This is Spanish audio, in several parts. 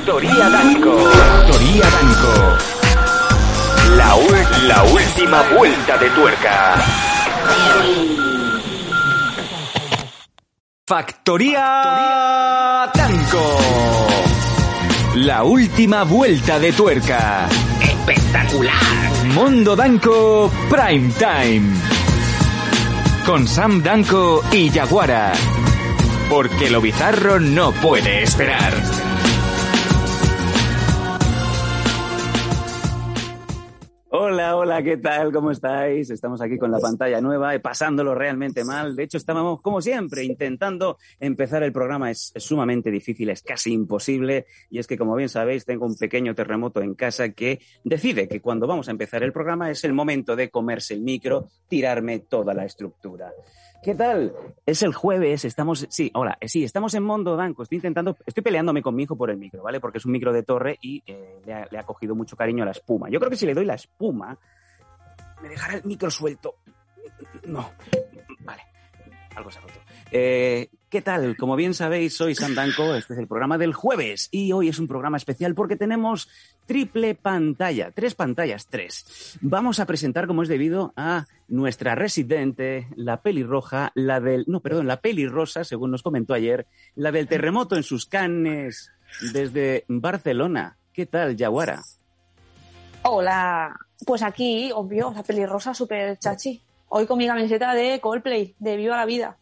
Factoría Danco. Factoría Danco. La, la última vuelta de tuerca. Factoría Danco. La última vuelta de tuerca. Espectacular. Mundo Danco Prime Time. Con Sam Danco y Yaguara. Porque lo bizarro no puede esperar. Hola, ¿qué tal? ¿Cómo estáis? Estamos aquí con la pantalla nueva y pasándolo realmente mal. De hecho, estábamos, como siempre, intentando empezar el programa. Es sumamente difícil, es casi imposible. Y es que, como bien sabéis, tengo un pequeño terremoto en casa que decide que cuando vamos a empezar el programa es el momento de comerse el micro, tirarme toda la estructura. ¿Qué tal? Es el jueves, estamos, sí, hola, eh, sí, estamos en Mondo Danco. Estoy intentando, estoy peleándome con mi hijo por el micro, ¿vale? Porque es un micro de torre y eh, le, ha, le ha cogido mucho cariño a la espuma. Yo creo que si le doy la espuma, me dejará el micro suelto. No, vale, algo se ha roto. Eh, ¿Qué tal? Como bien sabéis, soy Sam Danco, este es el programa del jueves y hoy es un programa especial porque tenemos triple pantalla, tres pantallas, tres. Vamos a presentar, como es debido, a nuestra residente, la pelirroja, la del, no, perdón, la pelirrosa, según nos comentó ayer, la del terremoto en sus canes desde Barcelona. ¿Qué tal, Yaguara? Hola, pues aquí, obvio, la pelirrosa super chachi. Hoy con mi camiseta de Coldplay, de Viva la Vida.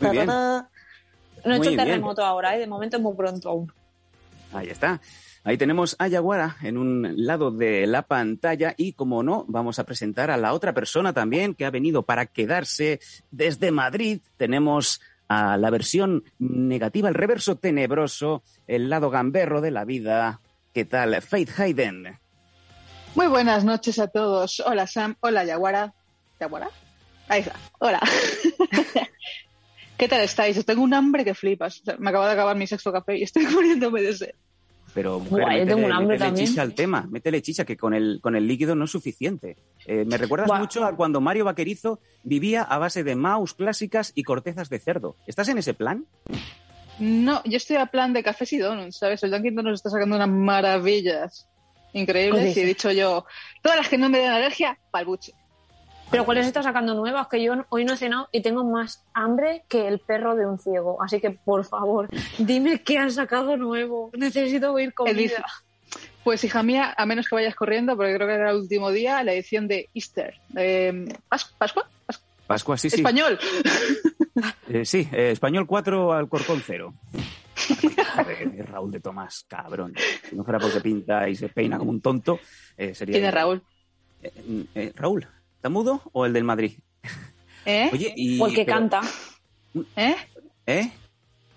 Muy bien. No he Muy hecho bien. terremoto ahora, ¿eh? de momento es muy pronto aún. Ahí está. Ahí tenemos a Yaguara en un lado de la pantalla y, como no, vamos a presentar a la otra persona también que ha venido para quedarse desde Madrid. Tenemos a la versión negativa, el reverso tenebroso, el lado gamberro de la vida. ¿Qué tal? Faith Hayden. Muy buenas noches a todos. Hola Sam, hola Yaguara. ¿Yaguara? Ahí está. Hola. ¿Qué tal estáis? Tengo un hambre que flipas. O sea, me acabo de acabar mi sexto café y estoy muriéndome de sed. Pero, mujer, Buah, yo tengo métele- un hambre métele también. chicha al tema, métele chicha, que con el, con el líquido no es suficiente. Eh, me recuerdas Buah. mucho a cuando Mario Vaquerizo vivía a base de mouse clásicas y cortezas de cerdo. ¿Estás en ese plan? No, yo estoy a plan de cafés y donuts, ¿sabes? El Dunkin' Donuts está sacando unas maravillas increíbles y he dicho yo, todas las que no me den alergia, pa'l buche. Pero ¿cuáles está sacando nuevas? Que yo hoy no he cenado y tengo más hambre que el perro de un ciego. Así que, por favor, dime qué han sacado nuevo. Necesito oír El comida. dice- Pues hija mía, a menos que vayas corriendo, porque creo que era el último día, la edición de Easter. Eh, ¿Pas- ¿Pascua? Pas- Pascua, sí, sí. Español. Eh, sí, eh, español 4 al corcón 0. Joder, Raúl de Tomás, cabrón. Si no fuera porque pinta y se peina como un tonto, eh, sería... ¿Quién es Raúl? Eh, eh, Raúl, ¿está mudo o el del Madrid? ¿Eh? Oye, y... O el que pero- canta. ¿Eh? ¿Eh?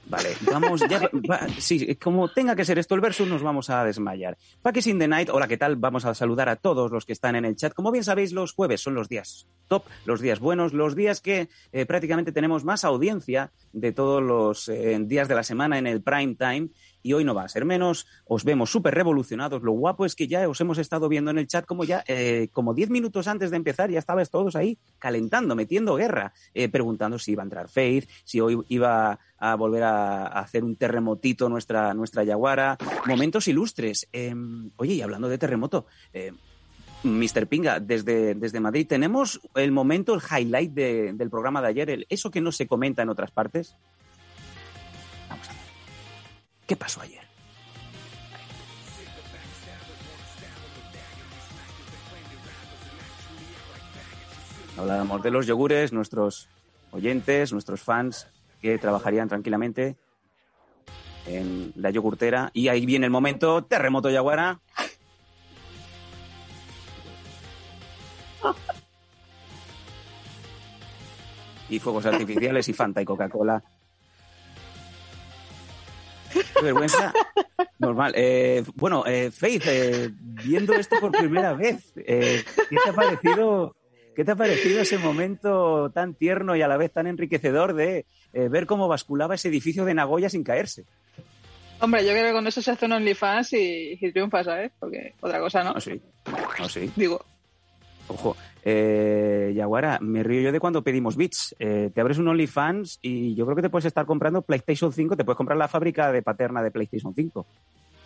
Vale, vamos, ya, va- sí, como tenga que ser esto el versus, nos vamos a desmayar. Packers in the Night, hola, ¿qué tal? Vamos a saludar a todos los que están en el chat. Como bien sabéis, los jueves son los días top, los días buenos, los días que eh, prácticamente tenemos más audiencia de todos los eh, días de la semana en el prime time. Y hoy no va a ser menos, os vemos súper revolucionados. Lo guapo es que ya os hemos estado viendo en el chat como ya, eh, como 10 minutos antes de empezar, ya estabais todos ahí calentando, metiendo guerra, eh, preguntando si iba a entrar Faith, si hoy iba a volver a, a hacer un terremotito nuestra, nuestra Yaguara. Momentos ilustres. Eh, oye, y hablando de terremoto, Mr. Pinga, desde, desde Madrid, ¿tenemos el momento, el highlight de- del programa de ayer, el- eso que no se comenta en otras partes? Vamos a ver. ¿Qué pasó ayer? Hablábamos de los yogures, nuestros oyentes, nuestros fans que trabajarían tranquilamente en la yogurtera. Y ahí viene el momento, terremoto Yaguara. Y fuegos artificiales y Fanta y Coca-Cola. Qué vergüenza. Normal. Eh, bueno, eh, Faith, eh, viendo esto por primera vez, eh, ¿qué te ha parecido? ¿Qué te ha parecido ese momento tan tierno y a la vez tan enriquecedor de eh, ver cómo basculaba ese edificio de Nagoya sin caerse? Hombre, yo creo que con eso se hace un OnlyFans y, y triunfa, ¿sabes? Porque otra cosa no. No, sí. No, sí. Digo, Ojo. Eh, Yaguara, me río yo de cuando pedimos bits. Eh, te abres un OnlyFans y yo creo que te puedes estar comprando PlayStation 5, te puedes comprar la fábrica de paterna de PlayStation 5.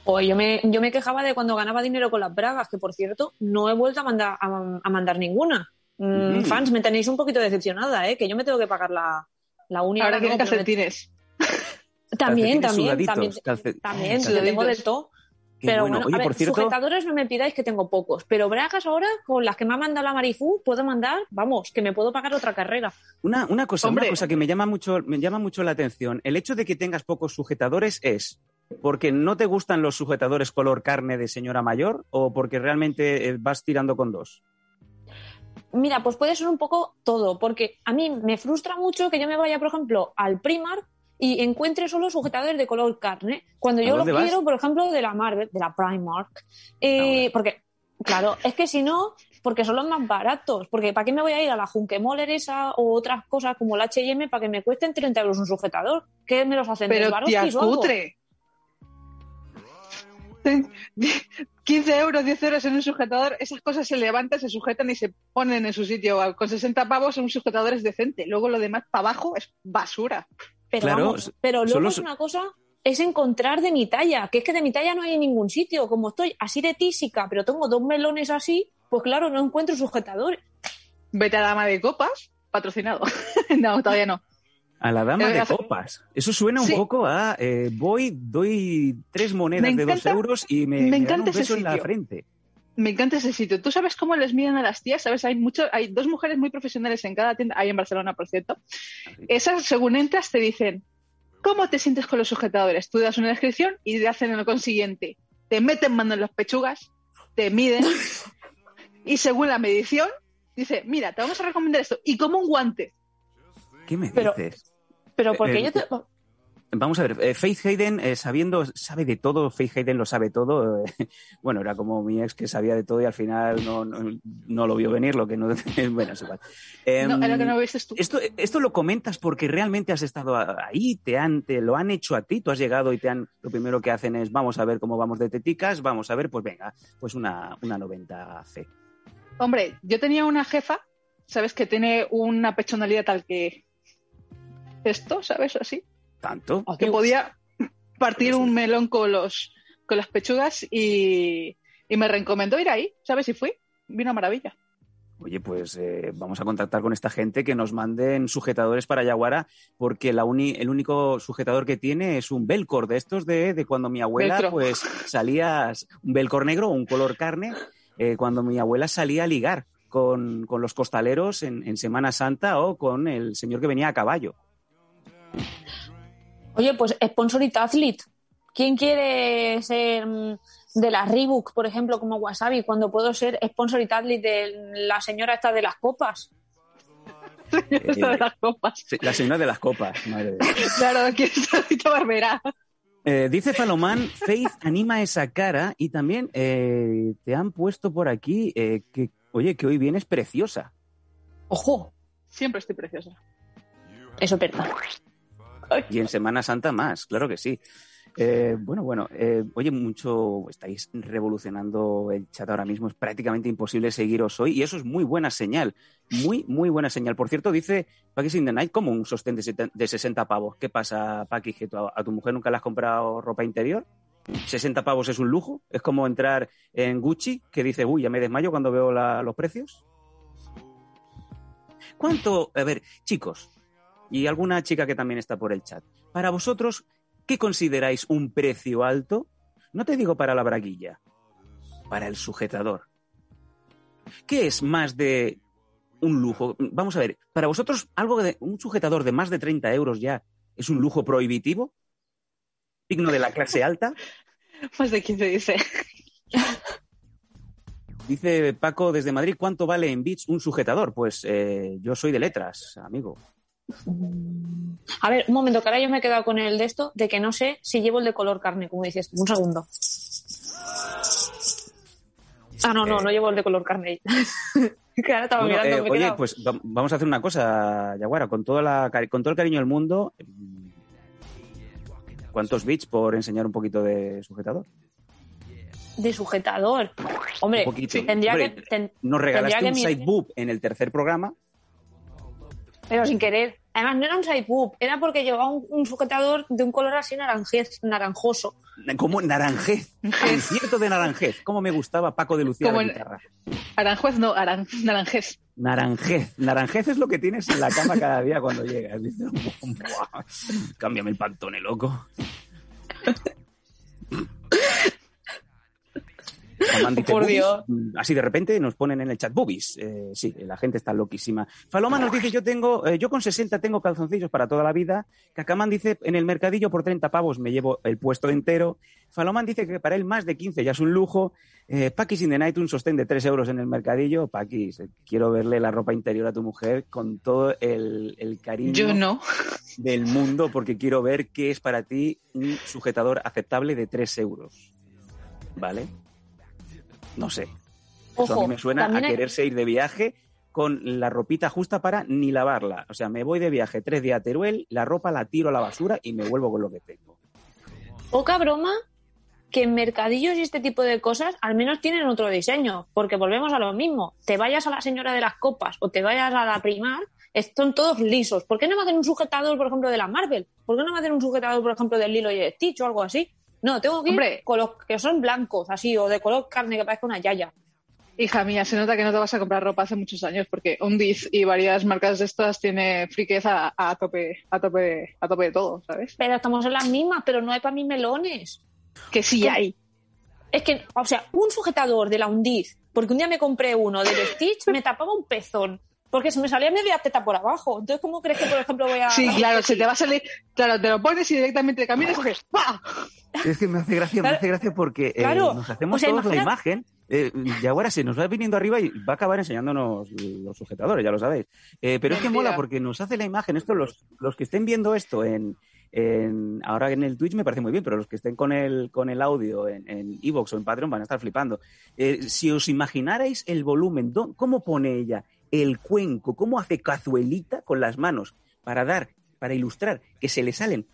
Pues yo me, yo me quejaba de cuando ganaba dinero con las bragas, que por cierto, no he vuelto a mandar, a, a mandar ninguna. Mm, Mm. Fans, me tenéis un poquito decepcionada, ¿eh? Que yo me tengo que pagar la, la única. Ahora tienes pero me- calcetines. También, Calcetines también, también, también, sudaditos. tengo de todo. Qué Pero bueno. bueno, Oye, a ver, por cierto, sujetadores no me pidáis que tengo pocos, pero bragas ahora, con las que me ha mandado la Marifú, puedo mandar, vamos, que me puedo pagar otra carrera. Una, una cosa, Hombre. una cosa que me llama mucho, me llama mucho la atención. El hecho de que tengas pocos sujetadores es porque no te gustan los sujetadores color carne de señora mayor o porque realmente eh, vas tirando con dos. Mira, pues puede ser un poco todo, porque a mí me frustra mucho que yo me vaya, por ejemplo, al Primark y encuentre solo sujetadores de color carne, cuando ¿A yo lo dónde vas? quiero, por ejemplo, de la Marvel, de la Primark. Eh, porque, claro, es que si no, porque son los más baratos, porque ¿para qué me voy a ir a la Junkemoller esa o otras cosas como la H&M para que me cuesten 30 euros un sujetador? ¿Qué me los hacen de Pero tía cutre. 15 euros, 10 euros en un sujetador, esas cosas se levantan, se sujetan y se ponen en su sitio. Con 60 pavos un sujetador es decente. Luego lo demás para abajo es basura. Pero, Claro, vamos, pero luego los- es una cosa, es encontrar de mi talla, que es que de mi talla no hay en ningún sitio. Como estoy así de tísica, pero tengo dos melones así, pues claro, no encuentro sujetadores. Vete a Dama de Copas, patrocinado. no, todavía no. A la dama de copas. Eso suena un Sí. poco a eh, voy, doy tres monedas Me de dos euros y me, me me dan encanta un ese beso en la frente. Me encanta ese sitio. ¿Tú sabes cómo les miden a las tías? ¿Sabes? Hay mucho, hay dos mujeres muy profesionales en cada tienda, hay en Barcelona, por cierto. Esas, según entras, te dicen, ¿cómo te sientes con los sujetadores? Tú das una descripción y te hacen lo consiguiente. Te meten mano en las pechugas, te miden y según la medición, dice, mira, te vamos a recomendar esto. Y como un guante. ¿Qué me Pero- dices? Pero porque Eh, yo te... Vamos a ver, eh, Faith Hayden, eh, sabiendo, sabe de todo, Faith Hayden lo sabe todo. eh, bueno, era como mi ex que sabía de todo y al final no, no, no lo vio venir, lo que no. bueno, es igual. Em, No, lo que no viste tú. esto, esto lo comentas porque realmente has estado ahí, te han, te lo han hecho a ti, tú has llegado y te han, lo primero que hacen es vamos a ver cómo vamos de teticas, vamos a ver, pues venga, pues una, una 90C. Hombre, yo tenía una jefa, ¿sabes? Que tiene una pechonalidad tal que esto, ¿sabes? Así. ¿Tanto? que podía partir un melón con los con las pechugas y, y me recomendó ir ahí, ¿sabes? Y fui, vino a maravilla. Oye, pues eh, vamos a contactar con esta gente que nos manden sujetadores para Yaguara, porque la uni- el único sujetador que tiene es un Belcor de estos de, de cuando mi abuela pues salía, un Belcor negro, un color carne, eh, cuando mi abuela salía a ligar con, con los costaleros en, en Semana Santa o con el señor que venía a caballo. Oye, pues Sponsorit Athlete. ¿Quién quiere ser mm, de la Reebok, por ejemplo, como Wasabi, cuando puedo ser Sponsorit Athlete de la señora esta de las copas? Esto de las copas. Sí, La señora de las copas, madre de Dios. Claro, que es Barbera. Eh, dice Falomán, Faith anima esa cara y también eh, te han puesto por aquí eh, que, oye, que hoy vienes preciosa. Ojo, Siempre estoy preciosa. eso es verdad. Y en Semana Santa más, claro que sí. Eh, bueno, bueno, eh, oye, mucho estáis revolucionando el chat ahora mismo, es prácticamente imposible seguiros hoy y eso es muy buena señal, muy, muy buena señal. Por cierto, dice Paquis in Night como un sostén de, de 60 pavos. ¿Qué pasa, Paquis? ¿Que a tu mujer nunca le has comprado ropa interior? ¿60 pavos es un lujo? ¿Es como entrar en Gucci que dice, uy, ya me desmayo cuando veo los precios? ¿Cuánto? A ver, chicos, y alguna chica que también está por el chat, para vosotros, ¿qué consideráis un precio alto? No te digo para la braguilla, para el sujetador. ¿Qué es más de un lujo? Vamos a ver, para vosotros, algo de un sujetador de más de 30 euros ya es un lujo prohibitivo, digno de la clase alta. Más de 15 dice. Dice Paco desde Madrid, ¿cuánto vale en bits un sujetador? Pues eh, yo soy de letras, amigo. A ver, un momento, que ahora yo me he quedado con el de esto, de que no sé si llevo el de color carne, como dices. Un segundo. Ah, no, no, Eh. no llevo el de color carne. que ahora estaba Bueno, mirando, eh, me he oye, pues va- vamos a hacer una cosa, Yaguara, con, toda la, cari- con todo el cariño del mundo. ¿Cuántos bits por enseñar un poquito de sujetador? De sujetador. Hombre, Un poquito. tendría Hombre, que. ten- Nos regalaste tendría un side boob en el tercer programa. Pero sin querer. Además, no era un side boob, era porque llevaba un, un sujetador de un color así naranjez, naranjoso. Como naranjez. Concierto de naranjez. ¿Cómo me gustaba Paco de Lucía Como la guitarra? Aranjuez no, aran, naranjez. Naranjez. Naranjez es lo que tienes en la cama cada día cuando llegas. Dices, "Buah, cámbiame el pantone, loco. Faloman dice, Por "Boobies". Dios. Mm, Así de repente nos ponen en el chat boobies. Eh, sí, la gente está loquísima. Faloma nos dice, yo tengo, eh, yo con 60 tengo calzoncillos para toda la vida. Cacamán dice, en el mercadillo por 30 pavos me llevo el puesto entero. Faloman dice que para él más de 15 ya es un lujo. Eh, Paquis in the night, un sostén de 3 euros en el mercadillo. Paquis, quiero verle la ropa interior a tu mujer con todo el, el cariño Yo no. del mundo porque quiero ver qué es para ti un sujetador aceptable de 3 euros. ¿Vale? No sé. Eso a mí me suena a hay- quererse ir de viaje con la ropita justa para ni lavarla. O sea, me voy de viaje tres días a Teruel, la ropa la tiro a la basura y me vuelvo con lo que tengo. Poca broma que en mercadillos y este tipo de cosas al menos tienen otro diseño, porque volvemos a lo mismo. Te vayas a la señora de las copas o te vayas a la primar, son todos lisos. ¿Por qué no me hacen un sujetador, por ejemplo, de la Marvel? ¿Por qué no me hacen un sujetador, por ejemplo, del Lilo y Stitch o algo así? No, tengo que ir Hombre. con los que son blancos, así, o de color carne que parezca una yaya. Hija mía, se nota que no te vas a comprar ropa hace muchos años porque Undiz y varias marcas de estas tiene friqueza a tope, a tope, a tope de todo, ¿sabes? Pero estamos en las mismas, pero no hay para mí melones. Que sí hay. Es que, o sea, un sujetador de la Undiz, porque un día me compré uno del Stitch, me tapaba un pezón, porque se me salía media teta por abajo. Entonces, ¿cómo crees que, por ejemplo, voy a... Sí, claro, se te va a salir, claro, te lo pones y directamente caminas y coges ¡pa! Es que me hace gracia, me hace gracia porque eh, Claro. nos hacemos O sea, todos la imagen. Eh, y ahora se nos va viniendo arriba y va a acabar enseñándonos los sujetadores, ya lo sabéis. Eh, pero es que mola porque nos hace la imagen. Esto, los, los que estén viendo esto en, en- ahora en el Twitch me parece muy bien, pero los que estén con el, con el audio en, en Evox o en Patreon van a estar flipando. Eh, si os imaginarais el volumen, ¿dó- ¿cómo pone ella el cuenco? ¿Cómo hace cazuelita con las manos para dar, para ilustrar que se le salen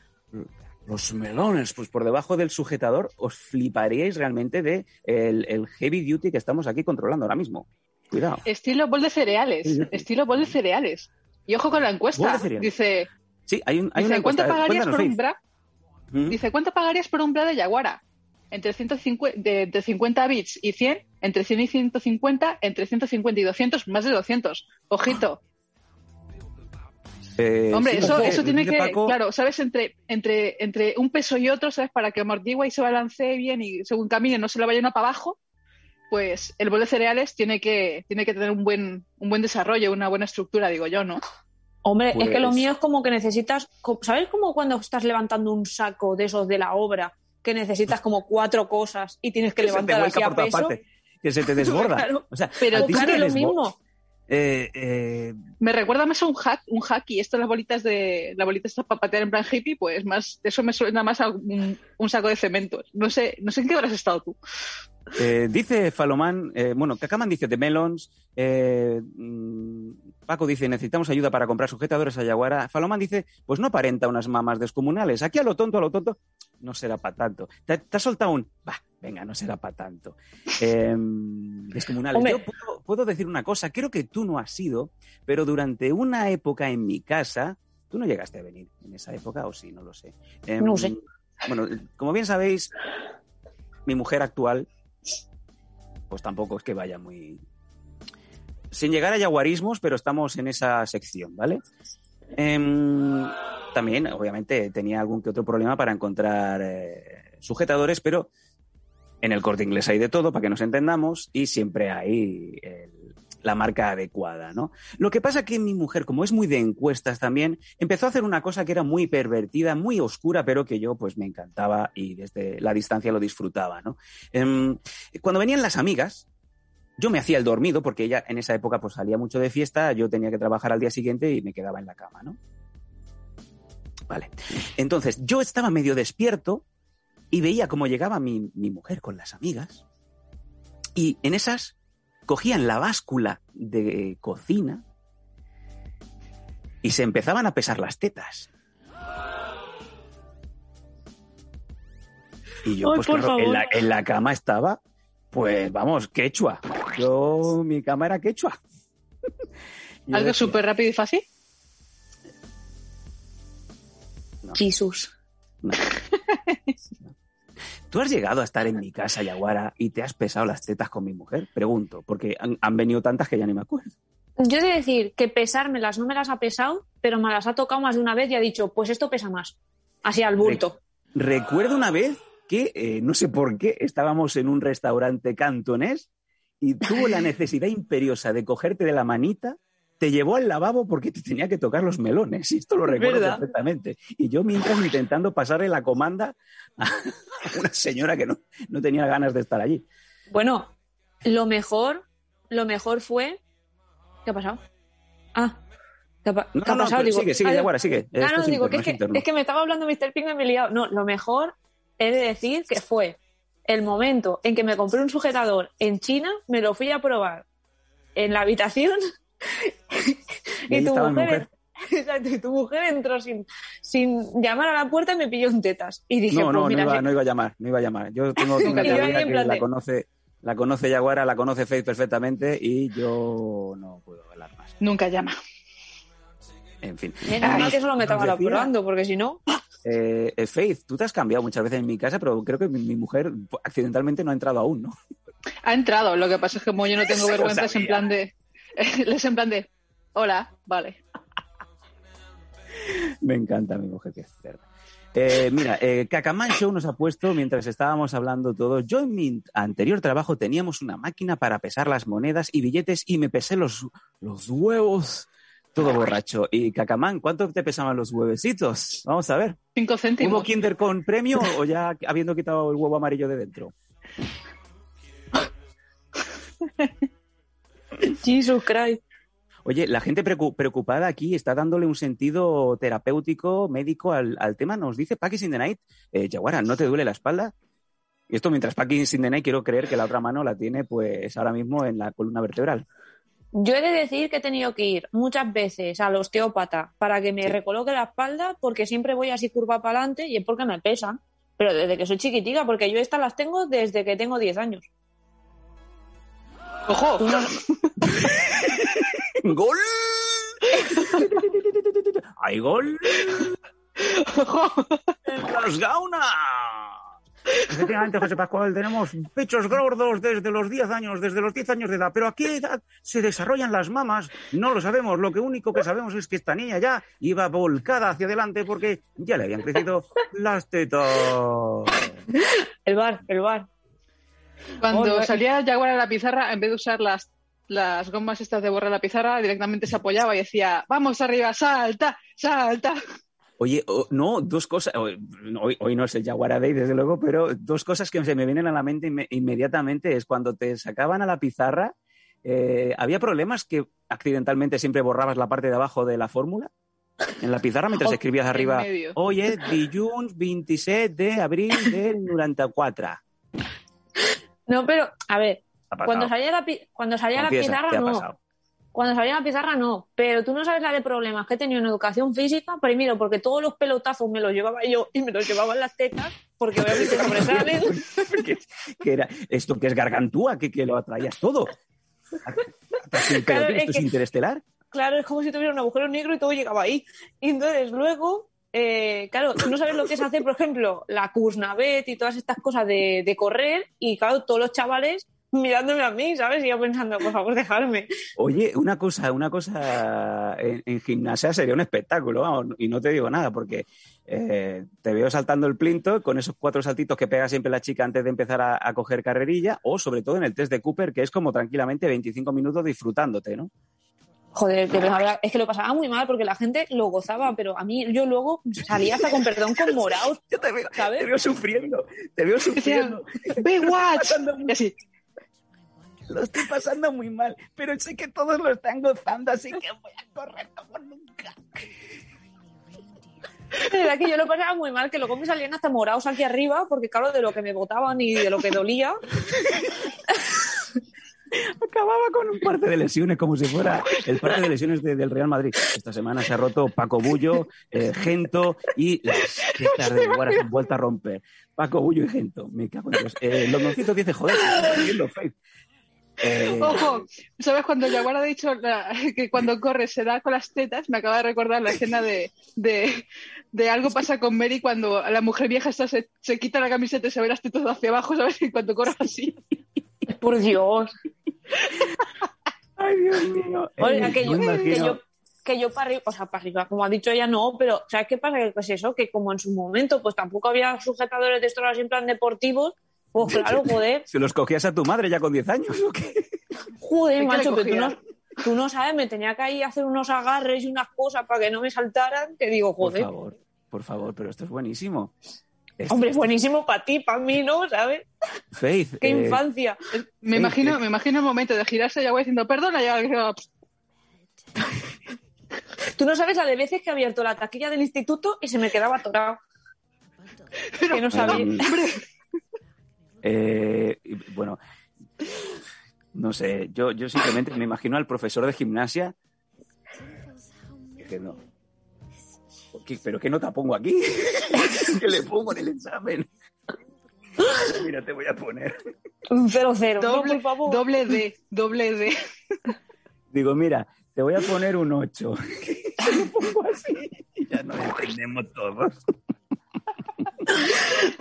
los melones, pues por debajo del sujetador, os fliparíais realmente de el, el heavy duty que estamos aquí controlando ahora mismo. Cuidado. Estilo bol de cereales, estilo bol de cereales. Y ojo con la encuesta. Dice, Sí, hay, un, hay dice una ¿cuánto encuesta. pagarías Cuéntanos, por un bra? ¿Mm? Dice, ¿cuánto pagarías por un bra de Yaguara? Entre, 150, de, entre 50 bits y 100, entre 100 y 150, entre 150 y 200, más de 200. Ojito. Eh, Hombre, sí, eso, eso tiene que, Paco- claro, ¿sabes? Entre, entre, entre un peso y otro, ¿sabes? Para que amortigua y se balancee bien y según camine no se le vaya una para abajo, pues el bol de cereales tiene que, tiene que tener un buen, un buen desarrollo, una buena estructura, digo yo, ¿no? Hombre, es que lo Pues- mío es como que necesitas, ¿sabes como cuando estás levantando un saco de esos de la obra, que necesitas como cuatro cosas y tienes que que levantar así a peso? que se te desborda. Claro. O sea, Pero a ti se claro, lo mismo. Eh, eh, Me recuerda más a un hack, un hack y esto las bolitas de la bolita esta para patear en plan hippie, pues más eso me suena más a un, un saco de cemento. No sé, no sé en qué habrás estado tú. Eh, dice Falomán, eh, bueno, Cacaman dice de Melons, eh, mm, Paco dice necesitamos ayuda para comprar sujetadores a Yaguara, Falomán dice pues no aparenta unas mamas descomunales, aquí a lo tonto, a lo tonto, no será para tanto. Te, te ha soltado un, va, venga, no será para tanto. Eh, descomunales. Yo puedo, puedo decir una cosa, creo que tú no has sido, pero durante una época en mi casa, tú no llegaste a venir en esa época o sí, no lo sé. Em, No sé. Bueno, como bien sabéis, mi mujer actual pues tampoco es que vaya muy... Sin llegar a yaguarismos, pero estamos en esa sección, ¿vale? Em, también, obviamente, tenía algún que otro problema para encontrar eh, sujetadores, pero en el corte inglés hay de todo, para que nos entendamos, y siempre hay la marca adecuada, ¿no? Lo que pasa que mi mujer, como es muy de encuestas también, empezó a hacer una cosa que era muy pervertida, muy oscura, pero que yo pues me encantaba y desde la distancia lo disfrutaba, ¿no? Em, cuando venían las amigas, yo me hacía el dormido porque ella en esa época pues salía mucho de fiesta, yo tenía que trabajar al día siguiente y me quedaba en la cama, ¿no? Vale. Entonces, yo estaba medio despierto y veía cómo llegaba mi, mi mujer con las amigas y en esas cogían la báscula de cocina y se empezaban a pesar las tetas. Y yo, Ay, pues claro, en la, en la cama estaba, pues vamos, quechua. Yo, mi cama era quechua. Algo súper rápido y fácil. Jesús. No. ¿Tú has llegado a estar en mi casa, Yaguara, y te has pesado las tetas con mi mujer? Pregunto, porque han, han venido tantas que ya ni me acuerdo. Yo he de decir que pesármelas no me las ha pesado, pero me las ha tocado más de una vez y ha dicho, pues esto pesa más. Así al bulto. Recuerdo una vez que, eh, no sé por qué, estábamos en un restaurante cantonés y tuvo la necesidad imperiosa de cogerte de la manita, te llevó al lavabo porque te tenía que tocar los melones. Y esto lo recuerdo ¿Verdad? perfectamente. Y yo mientras intentando pasarle la comanda a una señora que no, no tenía ganas de estar allí. Bueno, lo mejor, lo mejor fue. ¿Qué ha pasado? Ah, ¿qué ha, No, qué ha no, pasado? sigue, sigue, ah, Yaguara, sigue. Esto no, es digo que es, que, es que me estaba hablando Mr. Pink y me he liado. No, lo mejor he de decir que fue el momento en que me compré un sujetador en China, me lo fui a probar en la habitación Y tu mujer, Exacto, y tu mujer entró sin, sin llamar a la puerta y me pilló en tetas. Y dije, No, pues no, no iba, no iba a llamar, no iba a llamar. Yo tengo una teoría que la conoce, la conoce Yaguara, la conoce Faith perfectamente y yo no puedo hablar más. Nunca llama. En fin. Menos mal que solo me estaba probando, porque si no... eh, eh, Faith, tú te has cambiado muchas veces en mi casa, pero creo que mi, mi mujer accidentalmente no ha entrado aún, ¿no? Ha entrado, lo que pasa es que como yo no tengo vergüenza, es en plan de. Les en plan de. Hola, vale. Me encanta mi mujer, que es cerda. Eh, mira, eh, Cacamán Show nos ha puesto, mientras estábamos hablando todos, yo en mi anterior trabajo teníamos una máquina para pesar las monedas y billetes y me pesé los, los huevos todo borracho. Y Cacamán, ¿cuánto te pesaban los huevecitos? Vamos a ver. Cinco ¿Hubo céntimos. Kinder con premio o ya habiendo quitado el huevo amarillo de dentro? Jesus Christ. Oye, la gente preocu- preocupada aquí está dándole un sentido terapéutico, médico al, al tema. Nos dice Packis in the Night, eh, Yaguara, ¿no te duele la espalda? Y esto mientras Packis in the Night quiero creer que la otra mano la tiene pues ahora mismo en la columna vertebral. Yo he de decir que he tenido que ir muchas veces al osteópata para que me Sí. recoloque la espalda porque siempre voy así curva para adelante y es porque me pesan. Pero desde que soy chiquitica, porque yo estas las tengo desde que tengo 10 años. ¡Ojo! ¡Gol! ¡Hay gol! ¡Ojo! ¡En las gaunas! Efectivamente, José Pascual, tenemos pechos gordos desde los 10 años, desde los 10 años de edad. Pero ¿a qué edad se desarrollan las mamas? No lo sabemos. Lo que único que sabemos es que esta niña ya iba volcada hacia adelante porque ya le habían crecido las tetas. El bar, el bar. Cuando Oh, no, salía Jaguar a la pizarra, en vez de usar las, las gomas estas de borrar la pizarra, directamente se apoyaba y decía, vamos arriba, salta, salta. Oye, oh, no, dos cosas. Hoy, hoy no es el Jaguar Day, desde luego, pero dos cosas que se me vienen a la mente inme- inmediatamente es cuando te sacaban a la pizarra, eh, ¿había problemas que accidentalmente siempre borrabas la parte de abajo de la fórmula? En la pizarra mientras Oh, escribías arriba, oye, dilluns 27 de abril del 94. No, pero, a ver, cuando salía la, cuando salía la pizarra ¿qué ha no. Cuando salía la pizarra no. Pero tú no sabes la de problemas que he tenido en educación física. Primero, porque todos los pelotazos me los llevaba yo y me los llevaba en las tetas, porque obviamente sobresalen. ¿Qué, qué era? ¿Esto que es gargantúa? ¿Que, que lo atraías todo? ¿Pero Claro, qué, es esto es que- interestelar? claro, es como si tuviera un agujero negro y todo llegaba ahí. Y entonces luego, eh, claro, tú no sabes lo que es hacer, por ejemplo, la Kursnavet y todas estas cosas de, de correr. Y claro, todos los chavales mirándome a mí, ¿sabes? Y yo pensando, por favor, dejarme. Oye, una cosa, una cosa en, en gimnasia sería un espectáculo, vamos, y no te digo nada, porque eh, te veo saltando el plinto con esos cuatro saltitos que pega siempre la chica antes de empezar a, a coger carrerilla, o sobre todo en el test de Cooper, que es como tranquilamente 25 minutos disfrutándote, ¿no? Joder, de verdad, es que lo pasaba muy mal porque la gente lo gozaba, pero a mí yo luego salía hasta con perdón con morados, Yo te veo, ¿sabes? te veo sufriendo, te veo sufriendo. Baywatch. Y así, Lo estoy pasando muy mal, pero sé que todos lo están gozando, así que voy a correr como nunca. De verdad que yo lo pasaba muy mal, que luego me salían hasta morados aquí arriba, porque claro, de lo que me botaban y de lo que dolía. Acababa con un parte de lesiones, como si fuera el parte de lesiones de- del Real Madrid. Esta semana se ha roto Paco Bullo, eh, Gento y las tetas de Guara se han vuelto a romper. Paco Bullo y Gento, me cago en Dios. Eh, Londoncito dice, joder, Eh, Ojo, ¿sabes cuando Jaguar ha dicho la- que cuando corre se da con las tetas? Me acaba de recordar la escena de, de, de algo pasa con Mary cuando la mujer vieja se, se quita la camiseta y se ve las tetas hacia abajo, ¿sabes? Y cuando corre así. Por Dios. Ay, Dios mío. Oiga, Eh, que yo, que imagino- yo, que yo para arriba, o sea, para arriba, como ha dicho ella, no, pero ¿sabes qué pasa? Que es eso, que como en su momento, pues tampoco había sujetadores de estos así en plan deportivos, pues claro, joder, ¿Se los cogías a tu madre ya con 10 años o qué? joder, ¿De qué macho, que tú no, tú no sabes, me tenía que ir a hacer unos agarres y unas cosas para que no me saltaran, que digo, Por joder, favor, por favor, pero esto es buenísimo. Esto- hombre, es buenísimo para ti, para mí, ¿no? ¿Sabes? Faith, Qué eh, infancia. Me imagino, sí. me imagino el momento de girarse Jaguar diciendo, perdona, Jaguar. Tú no sabes la de veces que he abierto la taquilla del instituto y se me quedaba atorado. que no sabía. Em, eh, y, bueno, no sé, yo, yo simplemente me imagino al profesor de gimnasia que no. ¿Qué- ¿Pero qué nota pongo aquí? ¿Qué le pongo en el examen? Mira, te voy a poner. Un 0-0. No, Doble, por favor. doble D, doble D. Digo, mira, te voy a poner un 8. lo pongo así y ya nos entendemos todos.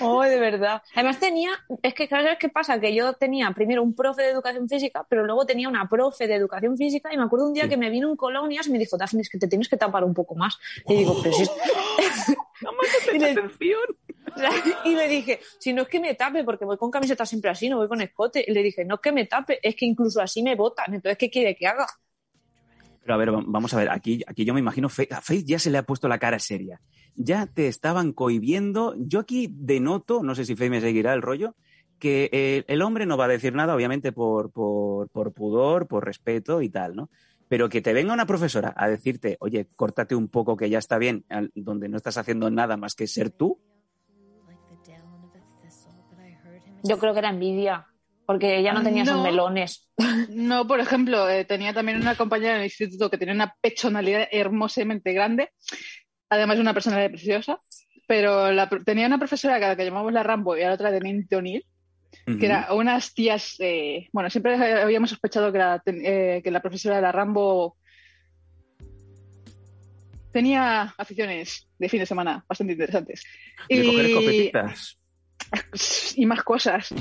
Oh, de verdad. Además tenía, es que ¿sabes qué pasa? Que yo tenía primero un profe de educación física, pero luego tenía una profe de educación física y me acuerdo un día Sí. que me vino en colonias y me dijo, Daphne, es que te tienes que tapar un poco más. Y digo, pero si es... y, le, y le dije, si no es que me tape, porque voy con camiseta siempre así, no voy con escote. Y le dije, no es que me tape, es que incluso así me botan. Entonces, ¿qué quiere que haga? Pero a ver, va- vamos a ver, aquí, aquí yo me imagino, Faith, a Faith ya se le ha puesto la cara seria. Ya te estaban cohibiendo. Yo aquí denoto, no sé si Faith me seguirá el rollo, que eh, el hombre no va a decir nada, obviamente, por, por, por pudor, por respeto y tal, ¿no? Pero que te venga una profesora a decirte, oye, córtate un poco que ya está bien, donde no estás haciendo nada más que ser tú, Yo creo que era envidia, porque ella no tenía esos No. melones. No, por ejemplo, eh, tenía también una compañera en el instituto que tenía una pechonalidad hermosamente grande, además una personalidad preciosa, pero la tenía una profesora a la que llamamos la Rambo y a la otra Teniente O'Neill, que eran unas tías, eh, bueno, siempre habíamos sospechado que la, ten- eh, que la profesora de la Rambo tenía aficiones de fin de semana bastante interesantes. de coger Y- escopetitas. y más cosas.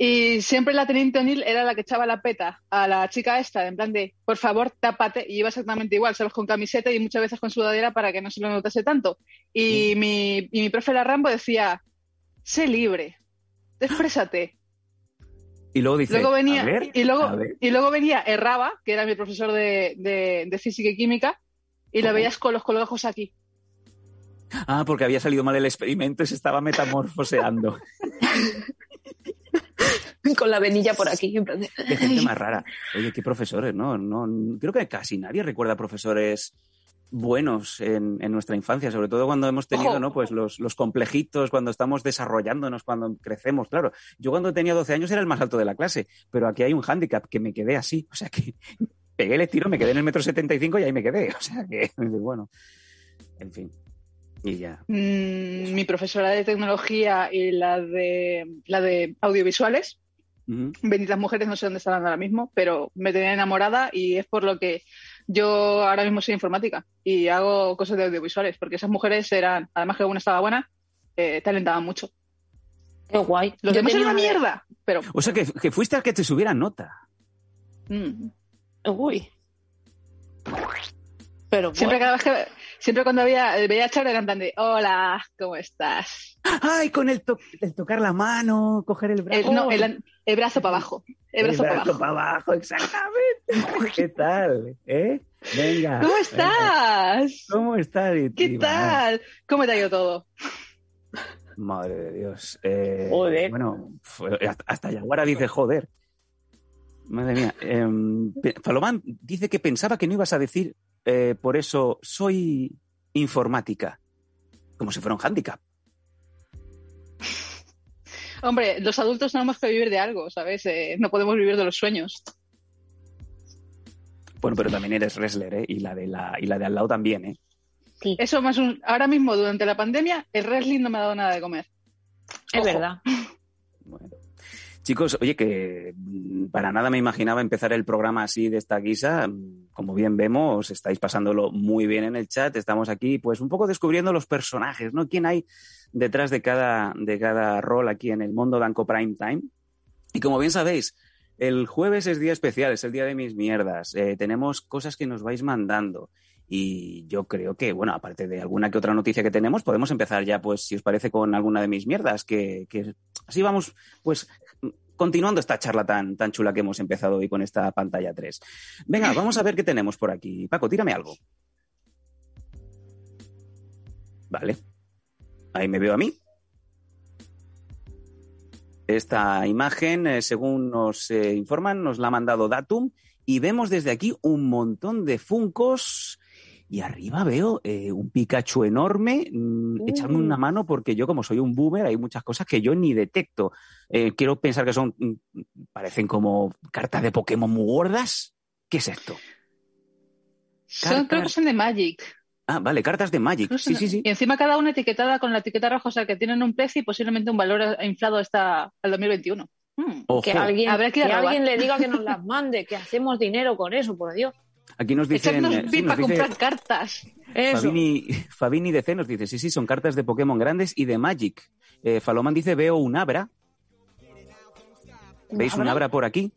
Y siempre la teniente O'Neill era la que echaba la peta a la chica esta, en plan de, por favor, tápate. Y iba exactamente igual, ¿sabes? Con camiseta y muchas veces con sudadera para que no se lo notase tanto. Y, mi, y mi profe la Rambo decía, sé libre, exprésate. Y luego dice, luego venía, a ver, y, luego, a ver. y luego venía Erraba, que era mi profesor de, de- de física y química, y lo Ojo. veías con los, ojos aquí. Ah, porque había salido mal el experimento y se estaba metamorfoseando. Con la venilla por aquí. en plan de- Qué gente más rara. Oye, qué profesores, ¿no? no creo que casi nadie recuerda profesores buenos en, en nuestra infancia, sobre todo cuando hemos tenido, Ojo. ¿no? Pues los, los complejitos, cuando estamos desarrollándonos, cuando crecemos, claro. Yo cuando tenía 12 años era el más alto de la clase, pero aquí hay un hándicap que me quedé así, o sea que pegué el tiro, me quedé en el metro 75 y ahí me quedé, o sea que, bueno, en fin. Y ya. Mm, mi profesora de tecnología y la de, la de audiovisuales benditas mujeres, no sé dónde estarán ahora mismo, pero me tenía enamorada y es por lo que yo ahora mismo soy informática y hago cosas de audiovisuales, porque esas mujeres eran, además que una estaba buena, eh, te alentaban mucho. Qué guay. Los Yo demás eran una mierda, pero O sea que, que fuiste al que te subieran nota. mm, Uy. Pero siempre bueno. cada vez que siempre cuando había, veía a Charo plan de hola, ¿cómo estás? ¡Ay! Con el, to- el tocar la mano, coger el brazo. El, no, el, el brazo para abajo. El brazo para abajo. para abajo, exactamente. ¿Qué tal? ¿Eh? Venga. ¿Cómo venga. estás? ¿Cómo estás? ¿Qué tal? ¿Cómo te ha ido todo? Madre de Dios. Eh, Joder. Bueno, fue- hasta, Yaguara dice joder. Madre mía. Pe- Palomán dice que pensaba que no ibas a decir eh, por eso soy informática. Como si fuera un hándicap. Hombre, los adultos tenemos que vivir de algo, ¿sabes? Eh, no podemos vivir de los sueños. Bueno, pero también eres wrestler, ¿eh? Y la de, la, y la de al lado también, ¿eh? Sí, Eso más un... Ahora mismo, durante la pandemia, el wrestling no me ha dado nada de comer. es ojo. verdad. Chicos, oye, que mm, para nada me imaginaba empezar el programa así de esta guisa. Como bien vemos, estáis pasándolo muy bien en el chat. Estamos aquí, pues, un poco descubriendo los personajes, ¿no? ¿Quién hay detrás de cada, de cada rol aquí en el mundo Danco Prime Time? Y como bien sabéis, el jueves es día especial, es el día de mis mierdas. Eh, tenemos cosas que nos vais mandando. Y yo creo que, bueno, aparte de alguna que otra noticia que tenemos, podemos empezar ya, pues, si os parece, con alguna de mis mierdas, que, que así vamos, pues, continuando esta charla tan, tan chula que hemos empezado hoy con esta pantalla 3. Venga, vamos a ver qué tenemos por aquí. Paco, tírame algo. Vale. Ahí me veo a mí. Esta imagen, eh, según nos eh, informan, nos la ha mandado Datum y vemos desde aquí un montón de funcos y arriba veo eh, un Pikachu enorme. Mm, echadme una Mm. mano porque yo, como soy un boomer, hay muchas cosas que yo ni detecto. Eh, quiero pensar que son, mm, parecen como cartas de Pokémon muy gordas. ¿Qué es esto? Son, creo que Cartas. son de Magic. Ah, vale, cartas de Magic. Sí, sí, sí. Y encima cada una etiquetada con la etiqueta roja, o sea que tienen un precio y posiblemente un valor inflado hasta el 2021. Hmm. Que alguien, Habrá que alguien le diga que nos las mande, que hacemos dinero con eso, por Dios. Aquí nos dicen... Eh, sí, nos dice- comprar cartas. Eso. Fabini, Fabini DC nos dice, sí, sí, son cartas de Pokémon grandes y de Magic. Eh, Faloman dice, veo un Abra. ¿Veis un ¿Abra? Por aquí?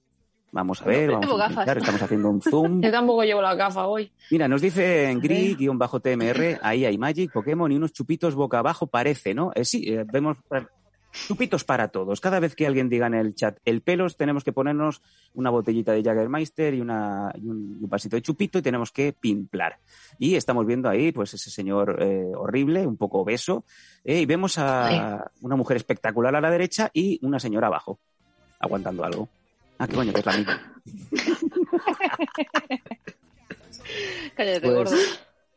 Vamos a ver, No, vamos tengo a intentar, estamos haciendo un zoom. Yo tampoco llevo la gafa hoy. Mira, nos dice en gris-tmr, ahí hay Magic, Pokémon y unos chupitos boca abajo, parece, ¿no? Eh, sí, eh, vemos chupitos para todos. Cada vez que alguien diga en el chat el pelos, tenemos que ponernos una botellita de Jaggermeister y, una, y un, y un vasito de chupito y tenemos que pimplar. Y estamos viendo ahí, pues, ese señor eh, horrible, un poco obeso, eh, y vemos a una mujer espectacular a la derecha y una señora abajo, aguantando algo. Ah, qué coño, que es la misma. Cállate, Pues, gordo.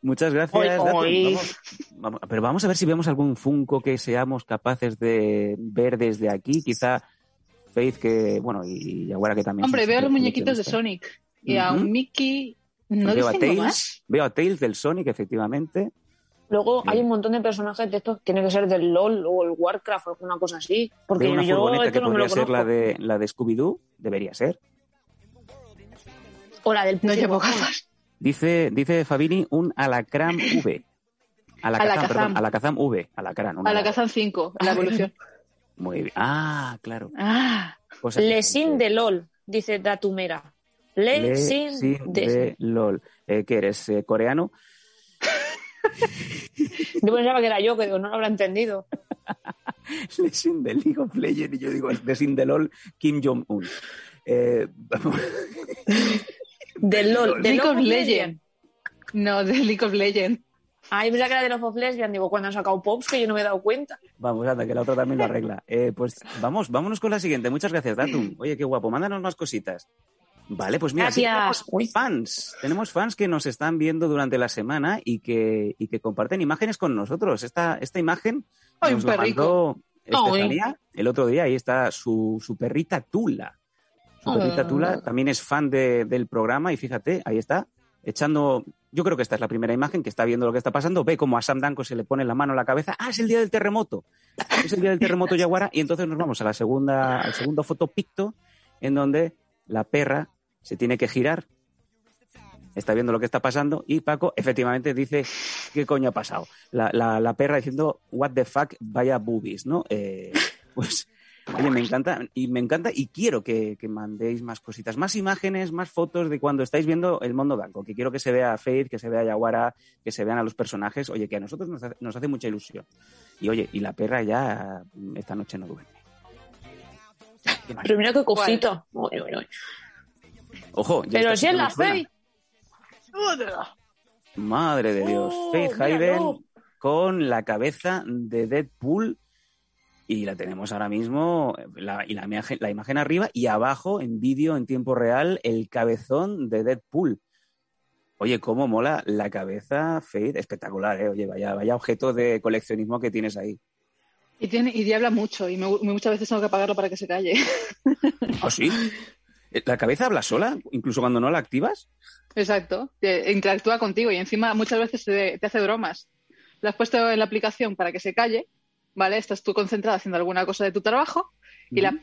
Muchas gracias. Oy. Vamos- vamos- pero vamos a ver si vemos algún Funko que seamos capaces de ver desde aquí. Quizá Faith, que, bueno, y Yaguara que también. Hombre, veo los súper muñequitos de. Sonic. Y a Ujú. un Mickey. No veo, a Tails, más. veo a Tails del Sonic, efectivamente. Luego Sí. hay un montón de personajes de estos, tiene que ser del LOL o el Warcraft o alguna cosa así. Porque una yo furgoneta esto que no me lo podría ser la de, la de Scooby-Doo. Debería ser. O la del No llevo gafas. Dice, dice Fabini un Alacrán V. Alakazam, Alakazam. perdón. Alakazam V. Alacrán. una A la ala. Kazan 5, la evolución. Muy bien. Ah, claro. Ah, Lesin de LOL, dice Datumera. Lesin Lesin de... de LOL. Eh, ¿Qué eres? eh, ¿Coreano? Yo pensaba que era yo, que digo, no lo habrá entendido. Lesin de League of Legends y yo digo Lesin de LOL Kim Jong-un. Eh, vamos. Del LOL. Del League of Legends. No, de League of Legends. Ah, yo pensaba que era de los of Lesbian. Digo, cuando han sacado Pops, que yo no me he dado cuenta. Vamos, anda, que la otra también lo arregla. Eh, pues vamos, vámonos con la siguiente. Muchas gracias, Datum. Oye, qué guapo. Mándanos más cositas. Vale, pues mira, sí tenemos fans. Tenemos fans que nos están viendo durante la semana y que, y que comparten imágenes con nosotros. Esta, esta imagen Ay, nos un la mandó Estefanía el otro día. Ahí está su, su perrita Tula. Tula también es fan de- del programa y fíjate, ahí está, echando... Yo creo que esta es la primera imagen que está viendo lo que está pasando. Ve como a Sam Danko se le pone la mano en la cabeza. Ah, es el día del terremoto. Es el día del terremoto Yaguara. Y entonces nos vamos a la segunda, al segundo fotopicto, en donde la perra se tiene que girar. Está viendo lo que está pasando. Y Paco, efectivamente, dice: ¿Qué coño ha pasado? La, la- la perra diciendo: What the fuck, vaya boobies, ¿no? Eh, pues. Oye, me encanta, y me encanta, y quiero que, que mandéis más cositas, más imágenes, más fotos de cuando estáis viendo el mundo blanco, que quiero que se vea a Faith, que se vea a Yaguara, que se vean a los personajes, oye, que a nosotros nos hace, nos hace mucha ilusión. Y oye, y la perra ya mm, esta noche no duerme. ¿Qué más? Pero mira qué uy. Ojo, ya Pero si es la. Faye. Madre de Dios. Oh, Faith. Hayden con la cabeza de Deadpool y la tenemos ahora mismo, la, y la imagen, la imagen arriba y abajo en vídeo en tiempo real el cabezón de Deadpool. Oye, cómo mola la cabeza, Faith, espectacular, ¿eh? Oye, vaya, vaya objeto de coleccionismo que tienes ahí. Y, tiene, y habla mucho y me- muchas veces tengo que apagarlo para que se calle. ¿Ah, sí? ¿La cabeza habla sola, incluso cuando no la activas? Exacto. Te- interactúa contigo y encima muchas veces te, te hace bromas. Lo has puesto en la aplicación para que se calle, ¿vale? Estás tú concentrada haciendo alguna cosa de tu trabajo y la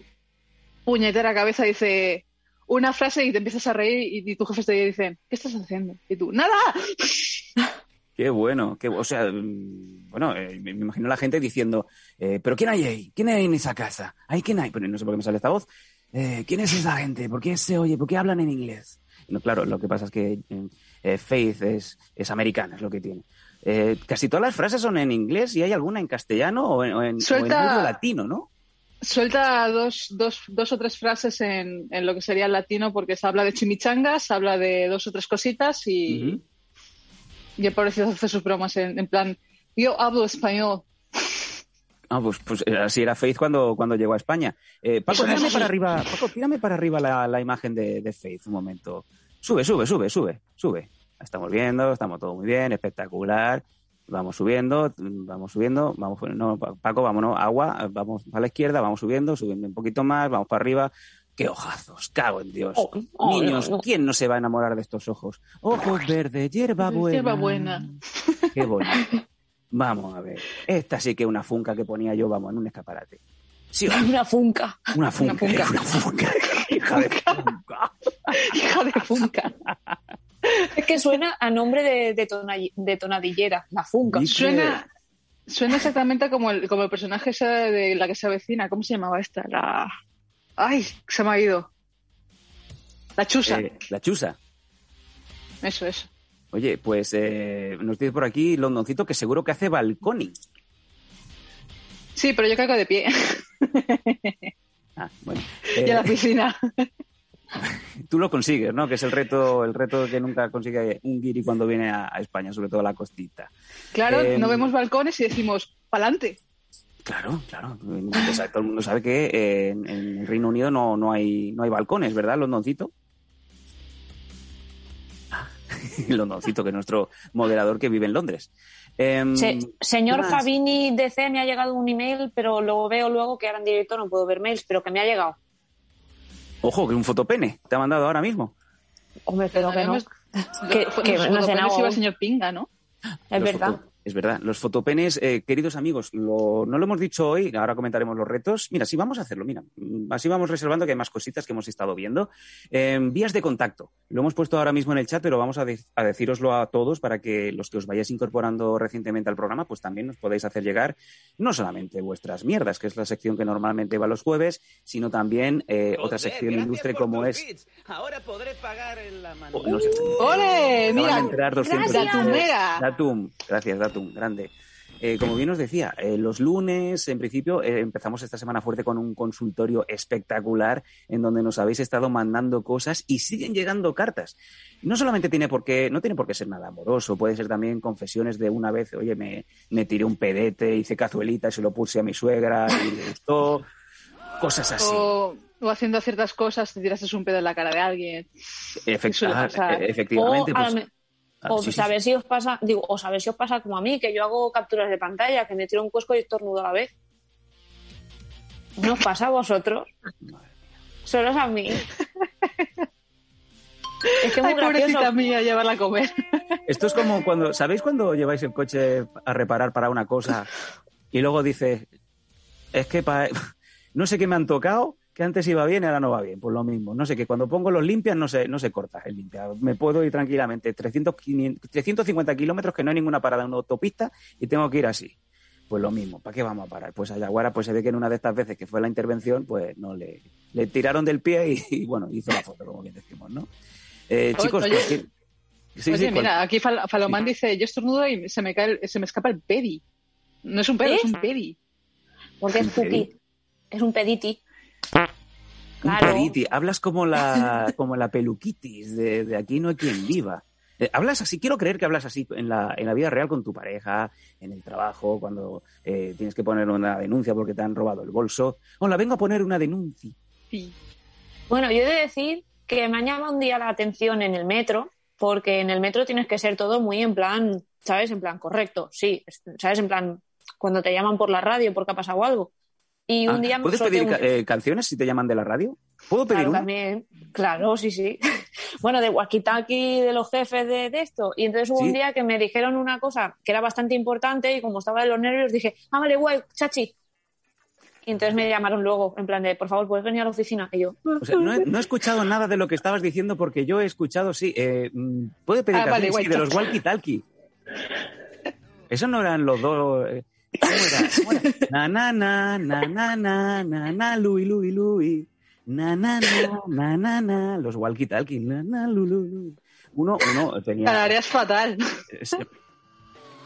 puñetera cabeza dice una frase y te empiezas a reír y, y tu jefe te dice, ¿qué estás haciendo? Y tú, ¡nada! Qué bueno, qué, o sea, mm, bueno, eh, me imagino la gente diciendo, eh, ¿pero quién hay ahí? ¿Quién hay en esa casa? ¿Hay quién hay? Pero no sé por qué me sale esta voz. Eh, ¿Quién es esa gente? ¿Por qué se oye? ¿Por qué hablan en inglés? No, claro, lo que pasa es que Faith es, es americana, es lo que tiene. Eh, casi todas las frases son en inglés y hay alguna en castellano o en, o en- o en Suelta- algo latino, ¿no? Suelta dos, dos, dos o tres frases en, en lo que sería el latino porque se habla de chimichangas, se habla de dos o tres cositas y, Ujú. y el pobrecito hace sus bromas en, en plan, yo hablo español. Ah, pues, pues eh, así era Faith cuando, cuando llegó a España. Eh, Paco, tírame para arriba, Paco, tírame para arriba la, la imagen de, de Faith un momento. Sube, sube, sube, sube, sube. Estamos viendo, estamos todo muy bien, espectacular. Vamos subiendo, vamos subiendo, vamos, no, Pa- Paco, vámonos, agua, vamos a la izquierda, vamos subiendo, subiendo un poquito más, vamos para arriba. ¡Qué ojazos! ¡Cago en Dios! Oh, oh, Niños, no, no. ¿quién no se va a enamorar de estos ojos? Ojos verdes, hierba buena. Hierba buena. Qué bonito. Vamos a ver. Esta sí que es una funca que ponía yo, vamos, en un escaparate. Sí, Una funca. una funca. funca. Una funca. Hija de funca. Hija de funca. Es que suena a nombre de, de, tona- de tonadillera, la funca. Suena, suena exactamente como el, como el personaje ese de la que se avecina. ¿Cómo se llamaba esta? La... ¡Ay! Se me ha ido. La chusa. Eh, la chusa. Eso, eso. Oye, pues eh, nos dice por aquí Londoncito que seguro que hace balconing. Sí, pero yo caigo de pie. Ah, bueno. y a la Eh, piscina. tú lo consigues, ¿no? Que es el reto, el reto que nunca consigue un guiri cuando viene a, a España, sobre todo a la costita. Claro, eh, no vemos balcones y decimos, ¡pa'lante! Claro, claro. O sea, todo el mundo sabe que eh, en, en el Reino Unido no, no, hay, no hay balcones, ¿verdad, Londoncito? Ah, Londoncito, que es nuestro moderador que vive en Londres. Em, Se- señor. Fabini DC me ha llegado un email, pero lo veo luego que ahora en directo no puedo ver mails, pero que me ha llegado. Ojo, que un fotopene te ha mandado ahora mismo. Hombre, pero que no. Que- que no iba el señor Pinga, ¿no? Es verdad. Es verdad. Los fotopenes, eh, queridos amigos, lo- no lo hemos dicho hoy, ahora comentaremos los retos. Mira, sí, vamos a hacerlo, mira. Mm, Así vamos reservando que hay más cositas que hemos estado viendo. Eh, vías de contacto. Lo hemos puesto ahora mismo en el chat, pero vamos a, de- a decíroslo a todos para que los que os vayáis incorporando recientemente al programa, pues también nos podáis hacer llegar no solamente vuestras mierdas, que es la sección que normalmente va los jueves, sino también eh, otra sección ilustre como es... Ahora podré pagar en la mano. Oh, no sé. ¡Ole! Mira, de entrar 200 gracias. Datumera. Datum, gracias, Datum, grande. Eh, como bien os decía, eh, los lunes, en principio, eh, empezamos esta semana fuerte con un consultorio espectacular en donde nos habéis estado mandando cosas y siguen llegando cartas. No solamente tiene por qué, no tiene por qué ser nada amoroso, puede ser también confesiones de una vez, oye, me, me tiré un pedete, hice cazuelita y se lo puse a mi suegra y le gustó. Cosas así. o, o haciendo ciertas cosas, te tiraste un pedo en la cara de alguien. Efect- ah, eh, efectivamente, o pues, ah, o sí, sí, saber si os pasa, digo, o saber si os pasa como a mí, que yo hago capturas de pantalla, que me tiro un cuesco y estornudo a la vez. ¿No os pasa a vosotros? Solo es a mí. Es que es muy Ay, pobrecita mía, llevarla a comer. Esto es como cuando, ¿sabéis cuando lleváis el coche a reparar para una cosa y luego dices, es que pa- no sé qué me han tocado, que antes iba bien y ahora no va bien? Pues lo mismo, no sé que cuando pongo los limpias no se, no se corta el limpia. Me puedo ir tranquilamente 300, 500, 350 kilómetros que no hay ninguna parada en una autopista y tengo que ir así. Pues lo mismo, ¿para qué vamos a parar? Pues a Yaguara pues se ve que en una de estas veces que fue la intervención, pues no le, le tiraron del pie y, y, bueno, hizo la foto, como bien decimos, ¿no? Eh, chicos, oye. pues, ¿qué- sí, Oye, sí, cual- mira, aquí Fal- Falomán dice, yo estornudo y se me cae, el- se me escapa el pedi. No es un pedo, ¿Eh? es un pedi. Porque es Un. Es un pediti. Claro. Hablas como la, como la peluquitis de, de aquí no hay quien viva. Eh, hablas así, quiero creer que hablas así en la, en la vida real con tu pareja, en el trabajo, cuando eh, tienes que poner una denuncia porque te han robado el bolso. Hola, vengo a poner una denuncia. Sí. Bueno, yo he de decir que me ha llamado un día la atención en el metro, porque en el metro tienes que ser todo muy en plan, ¿sabes? En plan correcto, sí, es- ¿sabes? En plan, cuando te llaman por la radio porque ha pasado algo. Y un Ah, día ¿Puedes pedir un- eh, canciones si te llaman de la radio? ¿Puedo pedir Claro, una? también. Claro, sí, sí. Bueno, de walkie-talkie de los jefes de, de esto. Y entonces hubo Sí. un día que me dijeron una cosa que era bastante importante y como estaba de los nervios dije, ah, vale, guay, chachi. Y entonces me llamaron luego, en plan de, por favor, ¿puedes venir a la oficina? Y yo, O sea, no, he, no he escuchado nada de lo que estabas diciendo porque yo he escuchado, sí. Eh, mm, ¿Puede pedir Ah, vale, canciones? De los walkie talkie. Eso no eran los dos. eh, ¿Cómo era? Na na na na na na na na Louis Louis Louis. Na na na na na los walkie talkie. Na na lu, lu, lu. Uno, uno tenía. Tarareas fatal.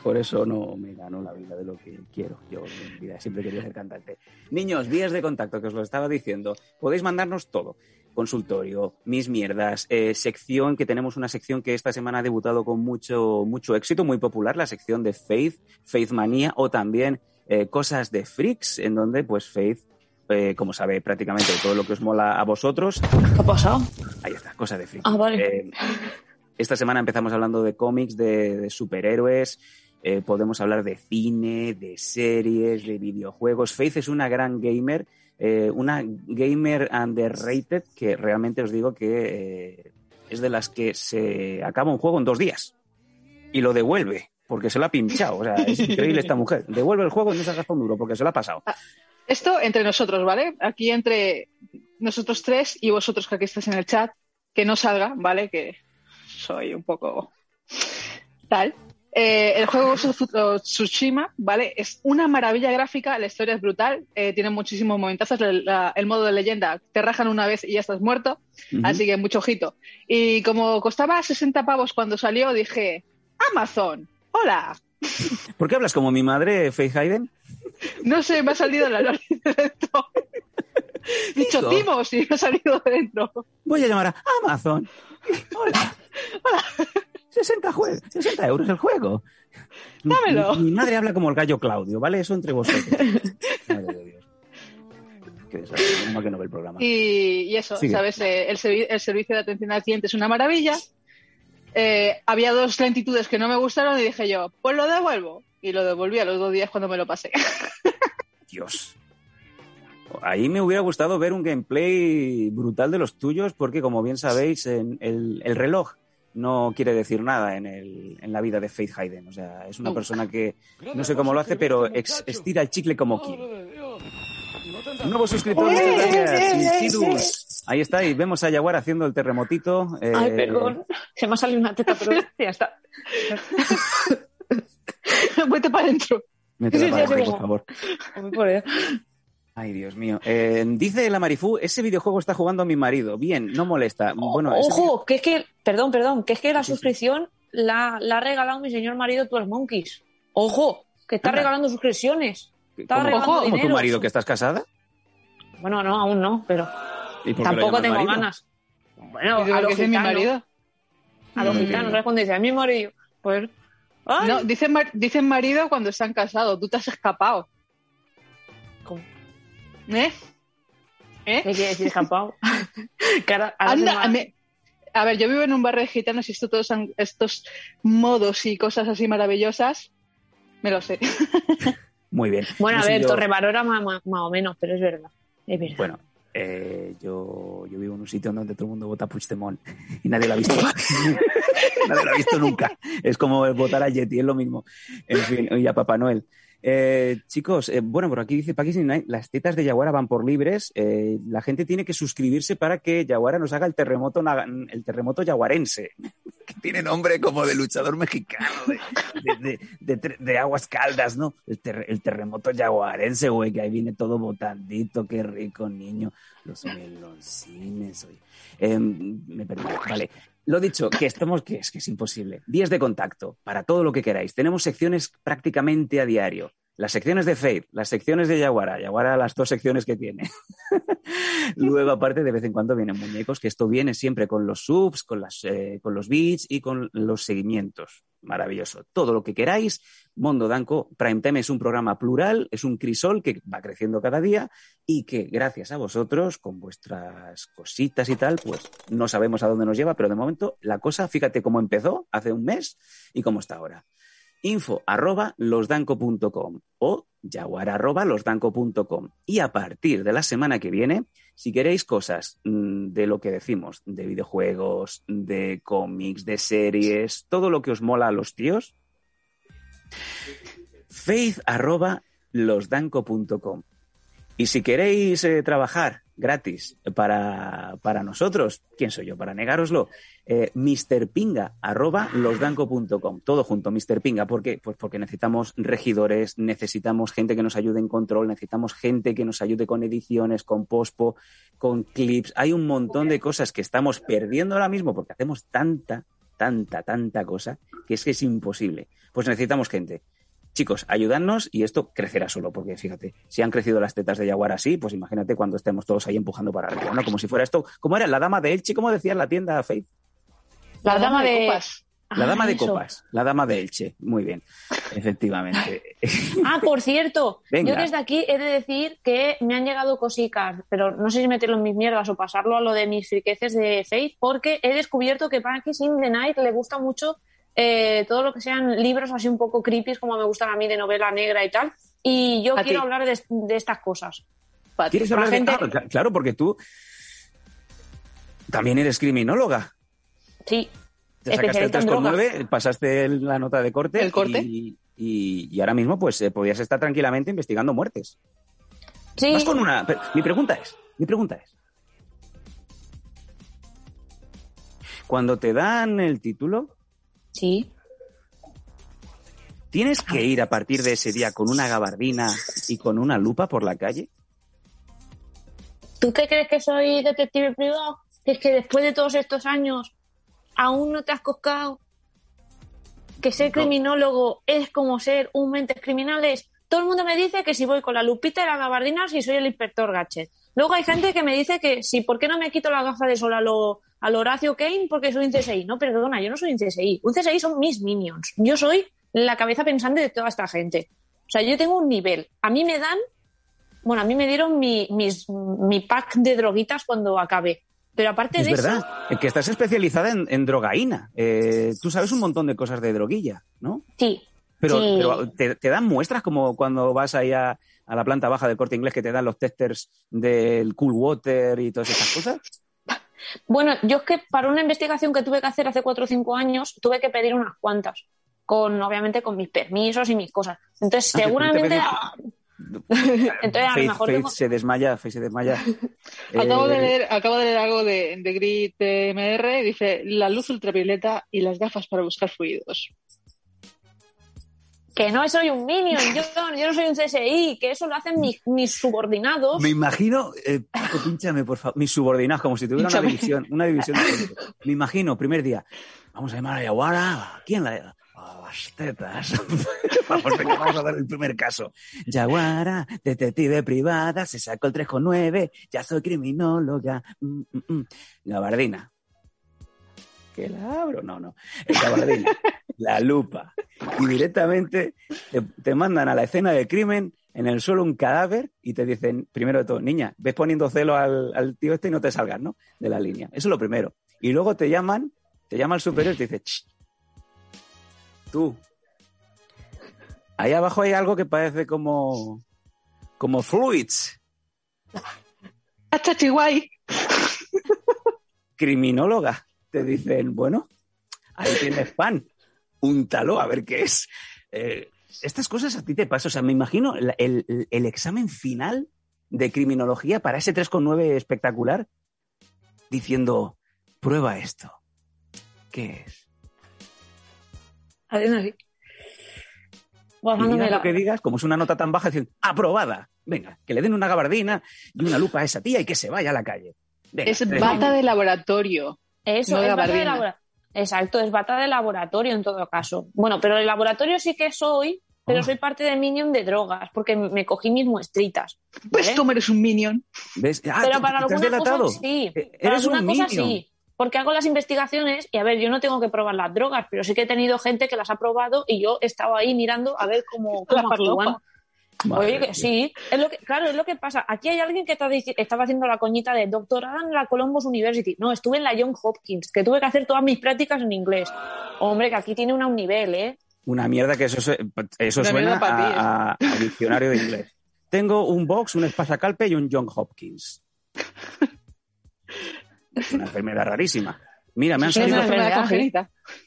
Por eso no me gano la vida de lo que quiero. Yo en vida siempre quería ser cantante. Niños, vías de contacto, que os lo estaba diciendo. Podéis mandarnos todo. Consultorio, mis mierdas, eh, sección, que tenemos una sección que esta semana ha debutado con mucho, mucho éxito, muy popular, la sección de Faith, Faith Manía, o también eh, Cosas de Freaks, en donde pues Faith, eh, como sabe prácticamente todo lo que os mola a vosotros, ¿qué ha pasado? ahí está, Cosas de Freaks. Ah, vale. Esta semana empezamos hablando de cómics, de, de superhéroes, podemos hablar de cine, de series, de videojuegos. Faith es una gran gamer, eh, una gamer underrated que realmente os digo que eh, es de las que se acaba un juego en dos días y lo devuelve porque se lo ha pinchado. O sea, es increíble esta mujer. Devuelve el juego y no se ha gastado un duro porque se lo ha pasado. Esto entre nosotros, ¿vale? Aquí entre nosotros tres y vosotros que aquí estáis en el chat, que no salga, ¿vale? Que soy un poco tal. Eh, el juego Tsushima, ¿vale? Es una maravilla gráfica, la historia es brutal, eh, tiene muchísimos momentazos, la- el modo de leyenda, te rajan una vez y ya estás muerto, así que mucho ojito. Y como costaba 60 pavos cuando salió, dije, Amazon, hola. ¿Por qué hablas como mi madre, Faith Hayden? No sé, me ha salido la lore de dentro. Dicho. Timos y me ha salido de dentro. Voy a llamar a Amazon. Hola. Hola. 60, jue- 60 euros el juego. Dámelo. Mi, mi madre habla como el gallo Claudio, ¿vale? Eso entre vosotros. Madre de Dios. Qué desastre. que no ve el programa. Y, y eso, Sigue. ¿sabes? Eh, el, servi- el servicio de atención al cliente es una maravilla. Eh, había dos lentitudes que no me gustaron y dije yo, pues lo devuelvo. Y lo devolví a los dos días cuando me lo pasé. Dios. Ahí me hubiera gustado ver un gameplay brutal de los tuyos, porque como bien sabéis, en el, el reloj no quiere decir nada en, el- en la vida de Faith Hayden. O sea, es una persona que no sé cómo lo hace, pero ex- estira el chicle como quiere. Un nuevo suscriptor, muchas gracias. Ichirus. Ahí está, y vemos a Yaguar haciendo el terremotito. eh, Ay, perdón. Se me ha salido una teta, pero ya está. Vete para adentro. métela para adentro, por favor. Ay, Dios mío. Eh, dice la Marifú, ese videojuego está jugando a mi marido. Bien, no molesta. Bueno, Ojo, que es que, perdón, perdón, que es que la Sí, sí. suscripción la, la ha regalado mi señor marido Tuas Monkeys. Ojo, que está Anda. regalando suscripciones. estaba ¿Cómo, regalando cómo tu marido que estás casada? Bueno, no, aún no, pero ¿Y por qué lo tampoco tengo marido? ganas. Bueno, a ¿qué los dice mi gitanos, marido? a los Mm. gitanos, ¿sabes cuando dice a mi marido? Pues, ay, No, dicen, mar- dicen marido cuando están casados. Tú te has escapado. ¿Eh? ¿Eh? ¿qué quiere decir Anda, a, ver, yo vivo en un barrio de gitanos y esto todos han- estos modos y cosas así maravillosas, me lo sé. Muy bien. Bueno, No a ver, yo- Torrebarora más, más, más o menos, pero es verdad. Es verdad. Bueno, eh, yo, yo vivo en un sitio donde todo el mundo vota a Puigdemont y nadie lo ha visto. nadie lo ha visto nunca. Es como votar a Yeti, es lo mismo. En fin, y a Papá Noel. Eh, chicos, eh, bueno, por aquí dice Pakistan las tetas de Yaguara van por libres. Eh, la gente tiene que suscribirse para que Yaguara nos haga el terremoto, el terremoto yaguarense. Que tiene nombre como de luchador mexicano de, aguas caldas, ¿no? El, ter- el terremoto yaguarense, güey, que ahí viene todo botandito, qué rico, niño. Los meloncines, oye. Eh, me perdí, vale. Lo dicho, que estamos, que es que es imposible. Días de contacto, para todo lo que queráis. Tenemos secciones prácticamente a diario. Las secciones de Faith, las secciones de Yaguara. Yaguara, las dos secciones que tiene. Luego, aparte, de vez en cuando vienen muñecos, que esto viene siempre con los subs, con, las, eh, con los beats y con los seguimientos. Maravilloso. Todo lo que queráis. Mondo Danco, Primetime es un programa plural, es un crisol que va creciendo cada día y que gracias a vosotros, con vuestras cositas y tal, pues no sabemos a dónde nos lleva, pero de momento la cosa, fíjate cómo empezó hace un mes y cómo está ahora. Info arroba losdanco.com o jaguar arroba losdanco.com. Y a partir de la semana que viene, si queréis cosas mm, de lo que decimos, de videojuegos, de cómics, de series, todo lo que os mola a los tíos, faith arroba losdanco.com. Y si queréis eh, trabajar gratis para, para, nosotros, ¿quién soy yo para negároslo? Eh, mrpinga, arroba losdanco.com, todo junto, mrpinga. ¿Por qué? Pues porque necesitamos regidores, necesitamos gente que nos ayude en control, necesitamos gente que nos ayude con ediciones, con pospo, con clips. Hay un montón de cosas que estamos perdiendo ahora mismo porque hacemos tanta, tanta, tanta cosa que es que es imposible. Pues necesitamos gente chicos, ayudadnos y esto crecerá solo, porque fíjate, si han crecido las tetas de Jaguar así, pues imagínate cuando estemos todos ahí empujando para arriba, ¿no? Como si fuera esto, ¿cómo era? La dama de Elche, ¿cómo decía en la tienda Faith? La, dama, de, copas. La dama ah, de copas, la dama de Elche, muy bien, efectivamente. ah, por cierto, yo desde aquí he de decir que me han llegado cositas, pero no sé si meterlo en mis mierdas o pasarlo a lo de mis friqueces de Faith, porque he descubierto que Pancakes in the Night le gusta mucho eh, todo lo que sean libros así un poco creepy, como me gustan a mí de novela negra y tal. Y yo quiero hablar de, estas cosas. ¿Quieres hablar de... Ah, claro, porque tú también eres criminóloga. Sí. Te sacaste el 3,9, pasaste la nota de corte. ¿El corte? Y, ahora mismo, pues, eh, podías estar tranquilamente investigando muertes. Sí. con una... Mi pregunta es, mi pregunta es, cuando te dan el título, Sí. ¿Tienes que ir a partir de ese día con una gabardina y con una lupa por la calle? ¿Tú qué crees que soy detective privado? es que después de todos estos años aún no te has coscado que ser criminólogo es como ser un mentes criminales. Todo el mundo me dice que si voy con la lupita y la gabardina, si soy el inspector Gachet. Luego hay gente que me dice que si, ¿por qué no me quito la gafa de sol a lo, Horacio Kane porque soy un CSI? No, perdona, yo no soy un CSI. Un CSI son mis minions. Yo soy la cabeza pensante de toda esta gente. O sea, yo tengo un nivel. A mí me dan, bueno, a mí me dieron mi, mi pack de droguitas cuando acabé. Pero aparte es de verdad, que estás especializada en, drogaína. Eh, tú sabes un montón de cosas de droguilla, ¿no? Sí. Pero, te, te, dan muestras como cuando vas ahí a, a la planta baja del corte inglés que te dan los testers del cool water y todas esas cosas? Bueno, yo es que para una investigación que tuve que hacer hace cuatro o cinco años, tuve que pedir unas cuantas, con obviamente con mis permisos y mis cosas. Entonces, ah, seguramente. Entonces, a lo mejor. se desmaya, se desmaya. acabo, de eh, leer, acabo de leer algo de, de Grit MR, dice la luz ultravioleta y las gafas para buscar fluidos que no soy un minion, yo, yo no soy un CSI, que eso lo hacen mis, mis subordinados. Me imagino, eh, pínchame por favor, mis subordinados, como si tuviera una división, una división de Me imagino, primer día, vamos a llamar a Yaguara, ¿quién la a las tetas. vamos, vamos a dar el primer caso. Yaguara, detective privada, se sacó el 3,9, ya soy criminóloga. Mm, mm, mm. Gabardina. ¿Que la abro? No, no. Gabardina la lupa. Y directamente te, mandan a la escena del crimen, en el suelo un cadáver y te dicen, primero de todo, niña, ves poniendo celo al, tío este y no te salgas, ¿no? De la línea. Eso es lo primero. Y luego te llaman, te llama el superior y te dice, tú, ahí abajo hay algo que parece como, como fluids. guay. Criminóloga. Te dicen, bueno, ahí tienes pan úntalo a ver qué es. Eh, estas cosas a ti te pasan. O sea, me imagino el, examen final de criminología para ese 3,9 espectacular diciendo, prueba esto. ¿Qué es? Además, lo que digas, como es una nota tan baja, dicen, aprobada. Venga, que le den una gabardina y una lupa a esa tía y que se vaya a la calle. es bata de laboratorio. Eso, es bata de laboratorio. Exacto, es bata de laboratorio en todo caso. Bueno, pero el laboratorio sí que soy, pero oh. soy parte de Minion de drogas, porque me cogí mis muestritas. Pues tú eres un Minion. ¿Ves? Ah, pero para alguna cosa sí. Eh, para alguna cosa sí. Porque hago las investigaciones y a ver, yo no tengo que probar las drogas, pero sí que he tenido gente que las ha probado y yo estaba ahí mirando a ver cómo, cómo actúan. Oye, que sí, es lo que, claro, es lo que pasa. Aquí hay alguien que está, estaba haciendo la coñita de doctorado en la Columbus University. No, estuve en la John Hopkins, que tuve que hacer todas mis prácticas en inglés. Hombre, que aquí tiene una, un nivel, ¿eh? Una mierda que eso, eso suena a, diccionario de inglés. Tengo un box, un espasacalpe y un John Hopkins. Es una enfermedad rarísima. Mira, me han salido. Una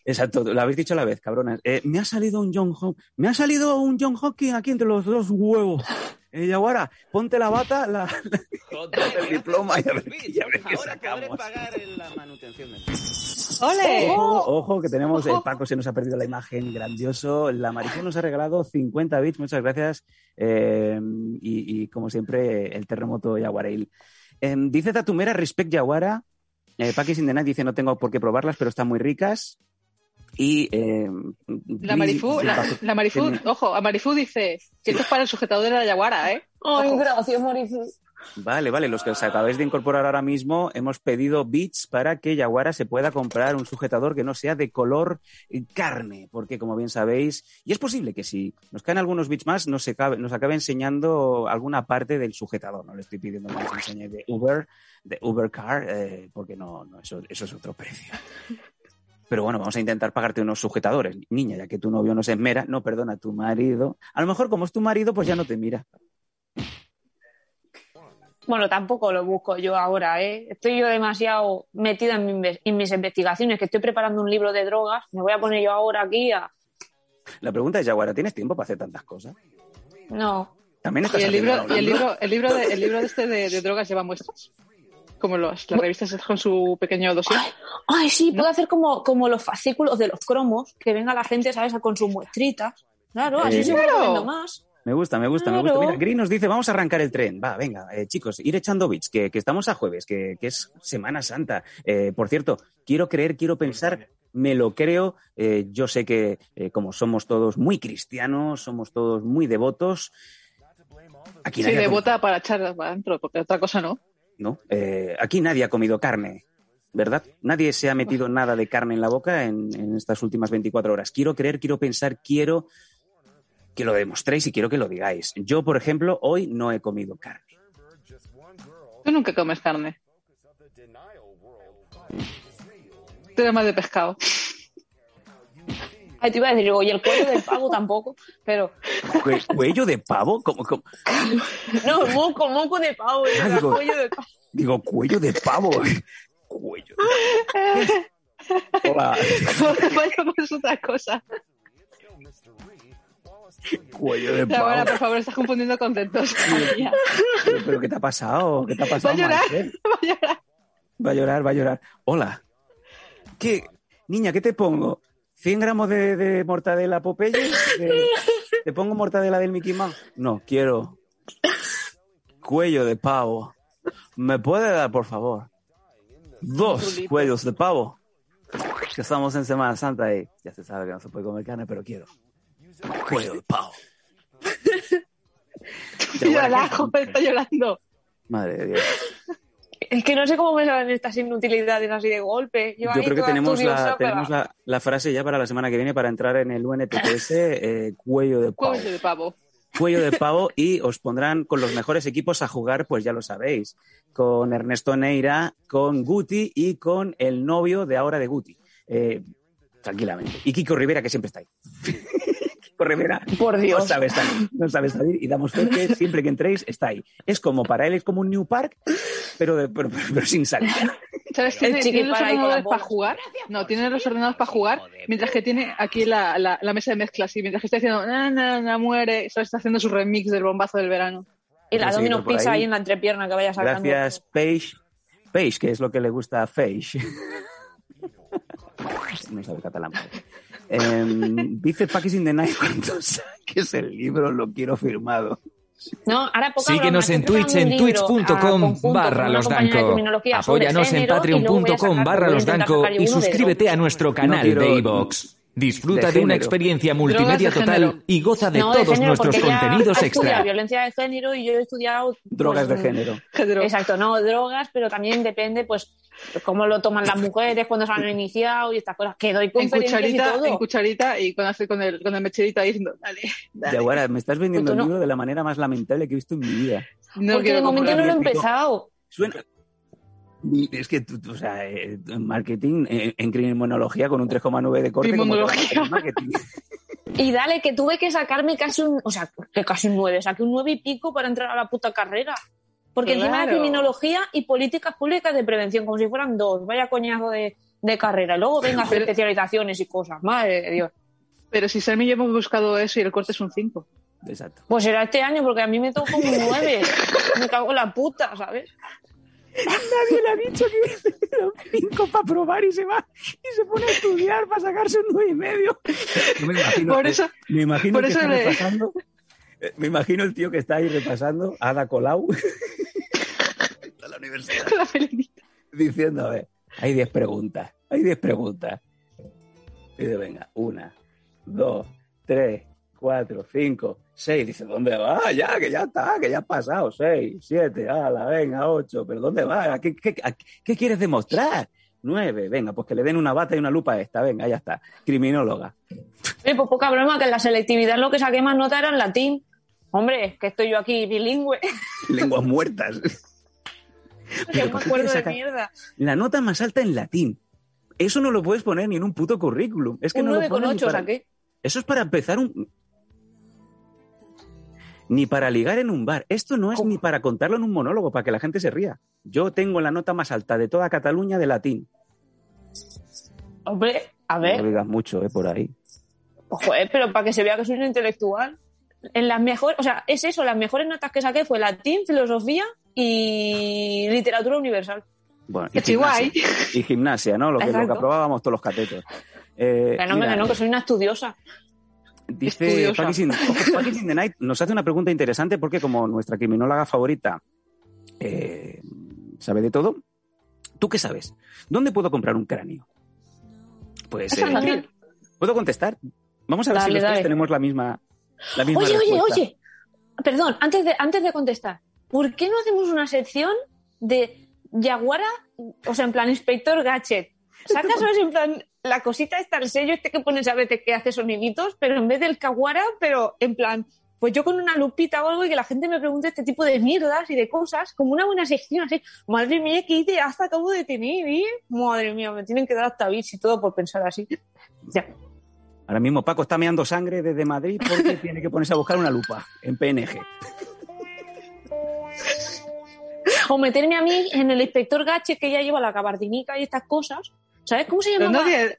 Exacto, lo habéis dicho a la vez, cabrones. Eh, me ha salido un John me ha salido un John Hopkins aquí entre los dos huevos. eh, Yaguara, ponte la bata, la, el diploma y a ver, y a ver qué sacamos. pagar la manutención del ¡Ole! Ojo, ojo, que tenemos, el Paco se nos ha perdido la imagen, grandioso. La Marisol nos ha regalado 50 bits, muchas gracias. Eh, y, y, como siempre, el terremoto Yaguareil. Eh, dice Tatumera, respect Yaguara. Eh, Paquis in the Night dice, no tengo por qué probarlas, pero están muy ricas. Y eh, La Marifú, la, la Marifú, ojo, a Marifú dice que esto es para el sujetador de la yaguara, ¿eh? Ay, Ojo. gracias, Marifú. Vale, vale, los que os acabáis de incorporar ahora mismo, hemos pedido bits para que Yaguara se pueda comprar un sujetador que no sea de color carne, porque como bien sabéis, y es posible que si nos caen algunos bits más, nos, acabe, nos acabe enseñando alguna parte del sujetador. No le estoy pidiendo nos enseñe de Uber, de Uber Car, eh, porque no, no eso, eso es otro precio. Pero bueno, vamos a intentar pagarte unos sujetadores, niña, ya que tu novio no se esmera, no perdona, tu marido. A lo mejor como es tu marido, pues ya no te mira. Bueno, tampoco lo busco yo ahora, ¿eh? Estoy yo demasiado metida en, mi inve- en mis investigaciones, que estoy preparando un libro de drogas. Me voy a poner yo ahora aquí a... La pregunta es, Yaguara, ¿tienes tiempo para hacer tantas cosas? No. También estás Y el libro, y el libro. el libro de, el libro de este de, de drogas lleva muestras. Como los, las revistas con su pequeño dossier. Ay, sí, puedo hacer como, como los fascículos de los cromos, que venga la gente, ¿sabes?, con sus muestritas. Claro, así Eh, se va claro. más. Me gusta, me gusta, me gusta. Mira, Green nos dice, vamos a arrancar el tren. Va, venga, eh, chicos, ir echando bits, que, que estamos a jueves, que, que es Semana Santa. Eh, por cierto, quiero creer, quiero pensar, me lo creo. Eh, yo sé que eh, como somos todos muy cristianos, somos todos muy devotos. Aquí Sí, nadie ha de comido- bota para echar para adentro, porque otra cosa no. ¿no? Aquí nadie ha comido carne, ¿verdad? Nadie se ha metido nada de carne en la boca en, en estas últimas 24 horas. Quiero creer, quiero pensar, quiero que lo demostréis y quiero que lo digáis. Yo, por ejemplo, hoy no he comido carne. Tú nunca comes carne. Tú eres más de pescado. Ay, te iba a decir, digo, y el cuello del pavo tampoco, pero... Cue- ¿Cuello de pavo? ¿Cómo, cómo? No, moco, moco de pavo, Ah, digo- cuello de pavo. Digo, cuello de pavo. Cuello. Hola, Vaya, pues otra cosa. Cuello de Ahora, pavo. por favor, estás confundiendo conceptos. Pero, pero ¿qué te ha pasado? ¿Qué te ha pasado? Va a llorar, Marcel? va a llorar. Va a llorar, va a llorar. Hola. ¿Qué? Niña, ¿qué te pongo? ¿100 gramos de, de mortadela Popeye? ¿De- ¿Te pongo mortadela del Mickey Mouse? No, quiero cuello de pavo. ¿Me puede dar, por favor? Dos cuellos de pavo. Que estamos en Semana Santa y ya se sabe que no se puede comer carne, pero quiero cuello de pavo. Está llorando. Madre de Dios. Es que no sé cómo me salen estas inutilidades así de golpe. Yo, creo que tenemos, la, estudiosa, pero- tenemos la, la frase ya para la semana que viene para entrar en el UNTPS, eh, cuello de pavo. Cuello de pavo. Cuello de pavo y os pondrán con los mejores equipos a jugar, pues ya lo sabéis, con Ernesto Neira, con Guti y con el novio de ahora de Guti. Eh, tranquilamente. Y Kiko Rivera, que siempre está ahí. Rivera Por no Dios. sabe salir, no sabe salir y damos fe que siempre que entréis está ahí. Es como para él, es como un New Park, pero, de- pero, pero- pero sin salida. ¿Sabes? ¿Tiene, tiene los ordenadores para jugar? No, tiene los ordenadores para jugar, mientras que tiene aquí la, la, la mesa de mezclas y mientras que está diciendo, na, na, na, muere, ¿sabes? está haciendo su remix del bombazo del verano. Y la a Domino's Pizza ahí. ahí en la entrepierna que vaya sacando. Gracias, Paige. Paige, que es lo que le gusta a Paige. No sabe catalán. Em, dice Packers in the Night cuando saques el libro lo quiero firmado. No, ahora poca Síguenos broma, en Twitch en twitch.com barra los danco. Apóyanos en patreon.com barra los danco y suscríbete a nuestro canal quiero- de iVoox. Disfruta de de, una experiencia Drogas multimedia de total y goza de No, todos género, nuestros contenidos extra. violencia de género y yo he estudiado Drogas pues, de género. Género. Exacto, no drogas, pero también depende, pues, cómo lo toman las mujeres cuando se han iniciado y estas cosas. Que doy En conferencias y cucharita, todo. en cucharita y con, con, el, con el ahí diciendo, dale, dale. Yaguara, me estás vendiendo Pues el no. libro de la manera más lamentable que he visto en mi vida. No porque de momento no lo he empezado. Suena. Es que, tú, tú, o sea, eh, en marketing, eh, en criminología con un 3,9 de corte. como te va a hacer en marketing? Y dale, que tuve que sacarme casi un, o sea, que casi un 9, saqué un 9 y pico para entrar a la puta carrera. Porque encima Claro. criminología y políticas públicas de prevención, como si fueran dos, vaya coñazo de, de carrera. Luego venga a hacer especializaciones y cosas, madre de Dios. Pero si Sam y yo hemos buscado eso y el corte es un 5. Exacto. Pues será este año, porque a mí me tocó un 9. me cago en la puta, ¿sabes? Nadie le ha dicho que le un 5 para probar y se va y se pone a estudiar para sacarse un 9 y medio. Me imagino, Por eso- eh, me imagino por que eso está le- repasando. Me imagino el tío que está ahí repasando, Ada Colau, a la universidad, la diciendo, a ver, hay 10 preguntas, hay 10 preguntas. Y dice, venga, una, dos, tres, cuatro, cinco, seis. Dice, ¿dónde va? Ya, que ya está, que ya ha pasado. Seis, siete, ala, venga, ocho. ¿Pero dónde va? ¿A qué, qué, a qué quieres demostrar? Nueve, venga, pues que le den una bata y una lupa a esta. Venga, ya está. Criminóloga. Oye, pues poca broma, que en la selectividad lo que saqué más nota era en latín. Hombre, que estoy yo aquí bilingüe. Lenguas muertas. que me ¿por qué acuerdo de mierda. La nota más alta en latín. Eso no lo puedes poner ni en un puto currículum. Es que Un no lo 9,8 pones ni para- saqué. Eso es para empezar un... Ni para ligar en un bar. Esto no es ¿Cómo? ni para contarlo en un monólogo, para que la gente se ría. Yo tengo la nota más alta de toda Cataluña de latín. Hombre, a No ver, lo digas mucho, eh, por ahí. joder, pero para que se vea que soy un intelectual. En las mejores, o sea, es eso, las mejores notas que saqué fue latín, filosofía y literatura universal. Bueno, Qué guay. Y gimnasia, ¿no? Lo que, lo que aprobábamos todos los catetos. Eh, no, mira, que no, que soy una estudiosa. Dice Pakis in the Night nos hace una pregunta interesante porque como nuestra criminóloga favorita eh, sabe de todo, ¿tú qué sabes? ¿Dónde puedo comprar un cráneo? Pues eh. ¿puedo contestar? Vamos a ver si los tres tenemos la misma, la misma Oye, oye, respuesta. oye. Perdón, antes de, antes de contestar, ¿por qué no hacemos una sección de Yaguara, o sea, en plan Inspector Gadget? Sacas. En plan, la cosita está el sello este que pones a veces que hace soniditos, pero en vez del Caguara, pero en plan, pues yo con una lupita o algo y que la gente me pregunte este tipo de mierdas y de cosas, como una buena sección así. Madre mía, qué ideaza acabo de tener, ¿eh? Madre mía, me tienen que dar hasta bits y todo por pensar así. Ya. Ahora mismo Paco está meando sangre desde Madrid porque tiene que ponerse a buscar una lupa en PNG. O meterme a mí en el inspector Gache que ya lleva la gabardinica y estas cosas. ¿Sabes cómo se Pero llama? no, había-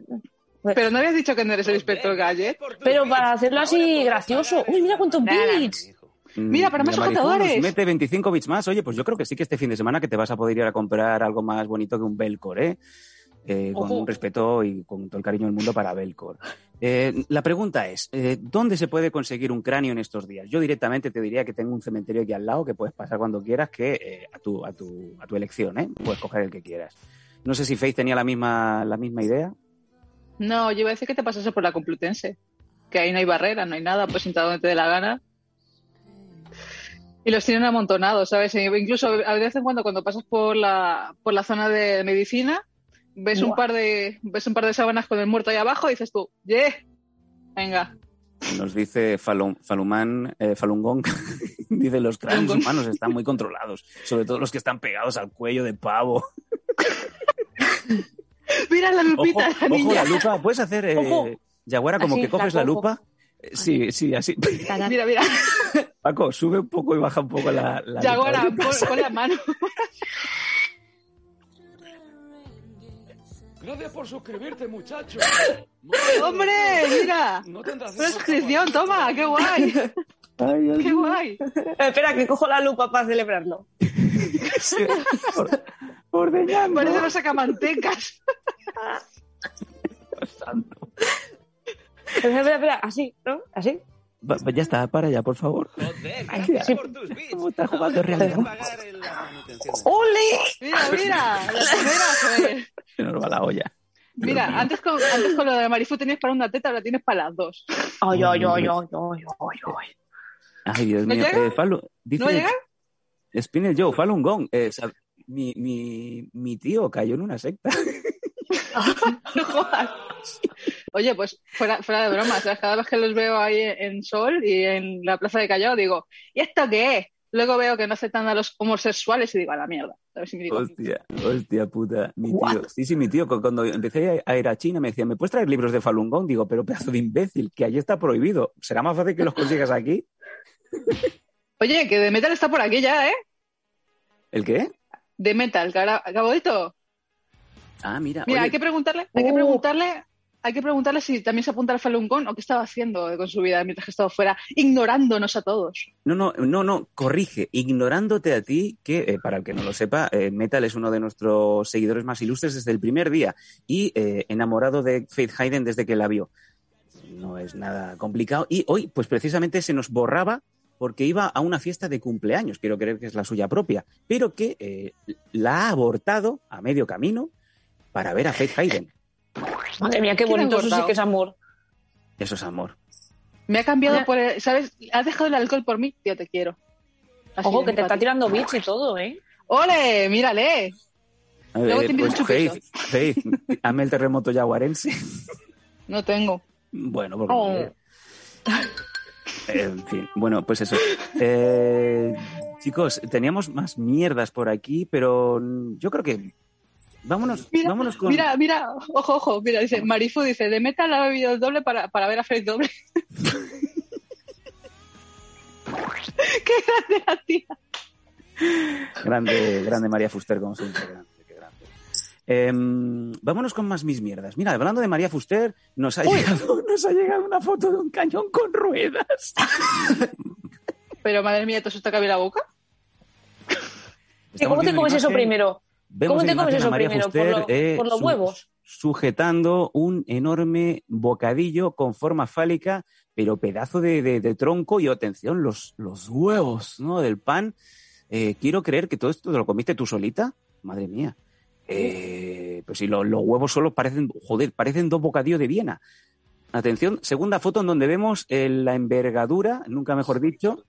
pero no habías dicho que no eres el inspector Gadget. Pero para hacerlo así gracioso. Uy, mira cuántos bits. Mira, para más nos mete 25 bits más. Oye, pues yo creo que sí que este fin de semana que te vas a poder ir a comprar algo más bonito que un Belcor, ¿eh? Eh, con un respeto y con todo el cariño del mundo para Belcor. Eh, la pregunta es, eh, ¿dónde se puede conseguir un cráneo en estos días? Yo directamente te diría que tengo un cementerio aquí al lado que puedes pasar cuando quieras, que eh, a, tu, a, tu, a tu elección, ¿eh? Puedes coger el que quieras. No sé si Faith tenía la misma, la misma idea. No, yo iba a decir que te pasase por la Complutense. Que ahí no hay barrera, no hay nada, puedes entrar donde te dé la gana. Y los tienen amontonados, ¿sabes? E incluso a veces en cuando, cuando pasas por la, por la zona de medicina, ves un par de, ves un par de sábanas con el muerto ahí abajo y dices tú, ¡yeah! Venga. Nos dice Falun, Falumán, eh, Falun Gong, dice los cráneos humanos están muy controlados, sobre todo los que están pegados al cuello de pavo. Mira la Ojo, lupita, la ojo niña. la lupa, puedes hacer, eh. Yaguara, como Así, que coges la la lupa. Sí, sí, así. Mira, mira. Paco, sube un poco y baja un poco la, la Ya lupa. ahora, pon, pon la mano. Gracias por suscribirte, muchacho. ¡Hombre! Mira. No Una suscripción, toma, qué guay. Ay, Dios Qué guay. Espera, que cojo la lupa para celebrarlo. Por- Ordeñando. Parece los sacamantecas. Santo. Espera, espera, espera, así, ¿no? Así. Va- Ya está, para ya, por favor. Joder, Ay, gracias sí. por tus bits. ¿Cómo estás jugando Ahora realidad? puedes pagar en la manutención del- ¡Ole! Mira, mira. La primera, joder. Se nos va la olla. Dios Mira, mío. antes con, antes con lo de Marifu tenías para una teta, ahora tienes para las dos. Ay, ay, ay, ay, ay, ay, ay. Ay, Dios ¿No mío. llega? Eh, Falu- dice, ¿No va a llegar? Spinel Joe, Falun Gong. eh, sab- mi, mi, mi tío cayó en una secta. No jodas. Oye, pues fuera, fuera de broma, ¿sabes? cada vez que los veo ahí en Sol y en la plaza de Callao, digo, ¿y esto qué es? Luego veo que no aceptan a los homosexuales y digo, a la mierda. A ver si me digo, Hostia, hostia puta. Mi tío. Sí, sí, mi tío. cu- Cuando empecé a ir a China me decía, ¿me puedes traer libros de Falun Gong? Digo, pero pedazo de imbécil, que allí está prohibido. ¿Será más fácil que los consigas aquí? Oye, que de metal está por aquí ya, ¿eh? ¿El qué? De metal, cara- cabodito. Ah, mira. Mira, oye, hay que preguntarle, hay que Uh. preguntarle hay que preguntarle si también se apunta al Falun Gong o qué estaba haciendo con su vida mientras que estaba fuera, ignorándonos a todos. No, no, no, no, corrige, ignorándote a ti, que eh, para el que no lo sepa, eh, Metal es uno de nuestros seguidores más ilustres desde el primer día y eh, enamorado de Faith Hayden desde que la vio. No es nada complicado. Y hoy, pues precisamente se nos borraba porque iba a una fiesta de cumpleaños, quiero creer que es la suya propia, pero que eh, la ha abortado a medio camino para ver a Faith Hayden. Madre mía, qué ¿Quién ha bonito, eso sí que es amor. Eso es amor. Me ha cambiado Mira. por, el- ¿sabes? Has dejado el alcohol por mí, tío, te quiero. Así Ojo, que te está tirando bits y todo, ¿eh? ¡Ole! Mírale. A Luego ver, te invito pues un. Faith, Faith, hazme el terremoto yaguarense. No tengo. Bueno, porque... Oh. En fin, bueno, pues eso. Eh, chicos, teníamos más mierdas por aquí, pero yo creo que... Vámonos, Mira, vámonos con... Mira, mira, ojo, ojo, mira, dice, Marifu dice, de Metal ha bebido el doble para, para ver a Fred doble. Qué grande la tía. Grande, grande María Fuster, como siempre. Em, vámonos con más mis mierdas. Mira, hablando de María Fuster, nos ha, llegado, nos ha llegado una foto de un cañón con ruedas. Pero madre mía, ¿te asusta que abre la boca? ¿Y cómo te comes eso primero? vemos ¿Cómo te comes eso María primero? ¿Por, lo- eh, por los su- huevos? Sujetando un enorme bocadillo con forma fálica, pero pedazo de, de- de tronco y atención, los, los huevos ¿no? del pan. Eh, quiero creer que todo esto te lo comiste tú solita. Madre mía. Eh, pues si lo- los huevos solo parecen, joder, parecen dos bocadillos de Viena. Atención, segunda foto en donde vemos eh, la envergadura, nunca mejor dicho.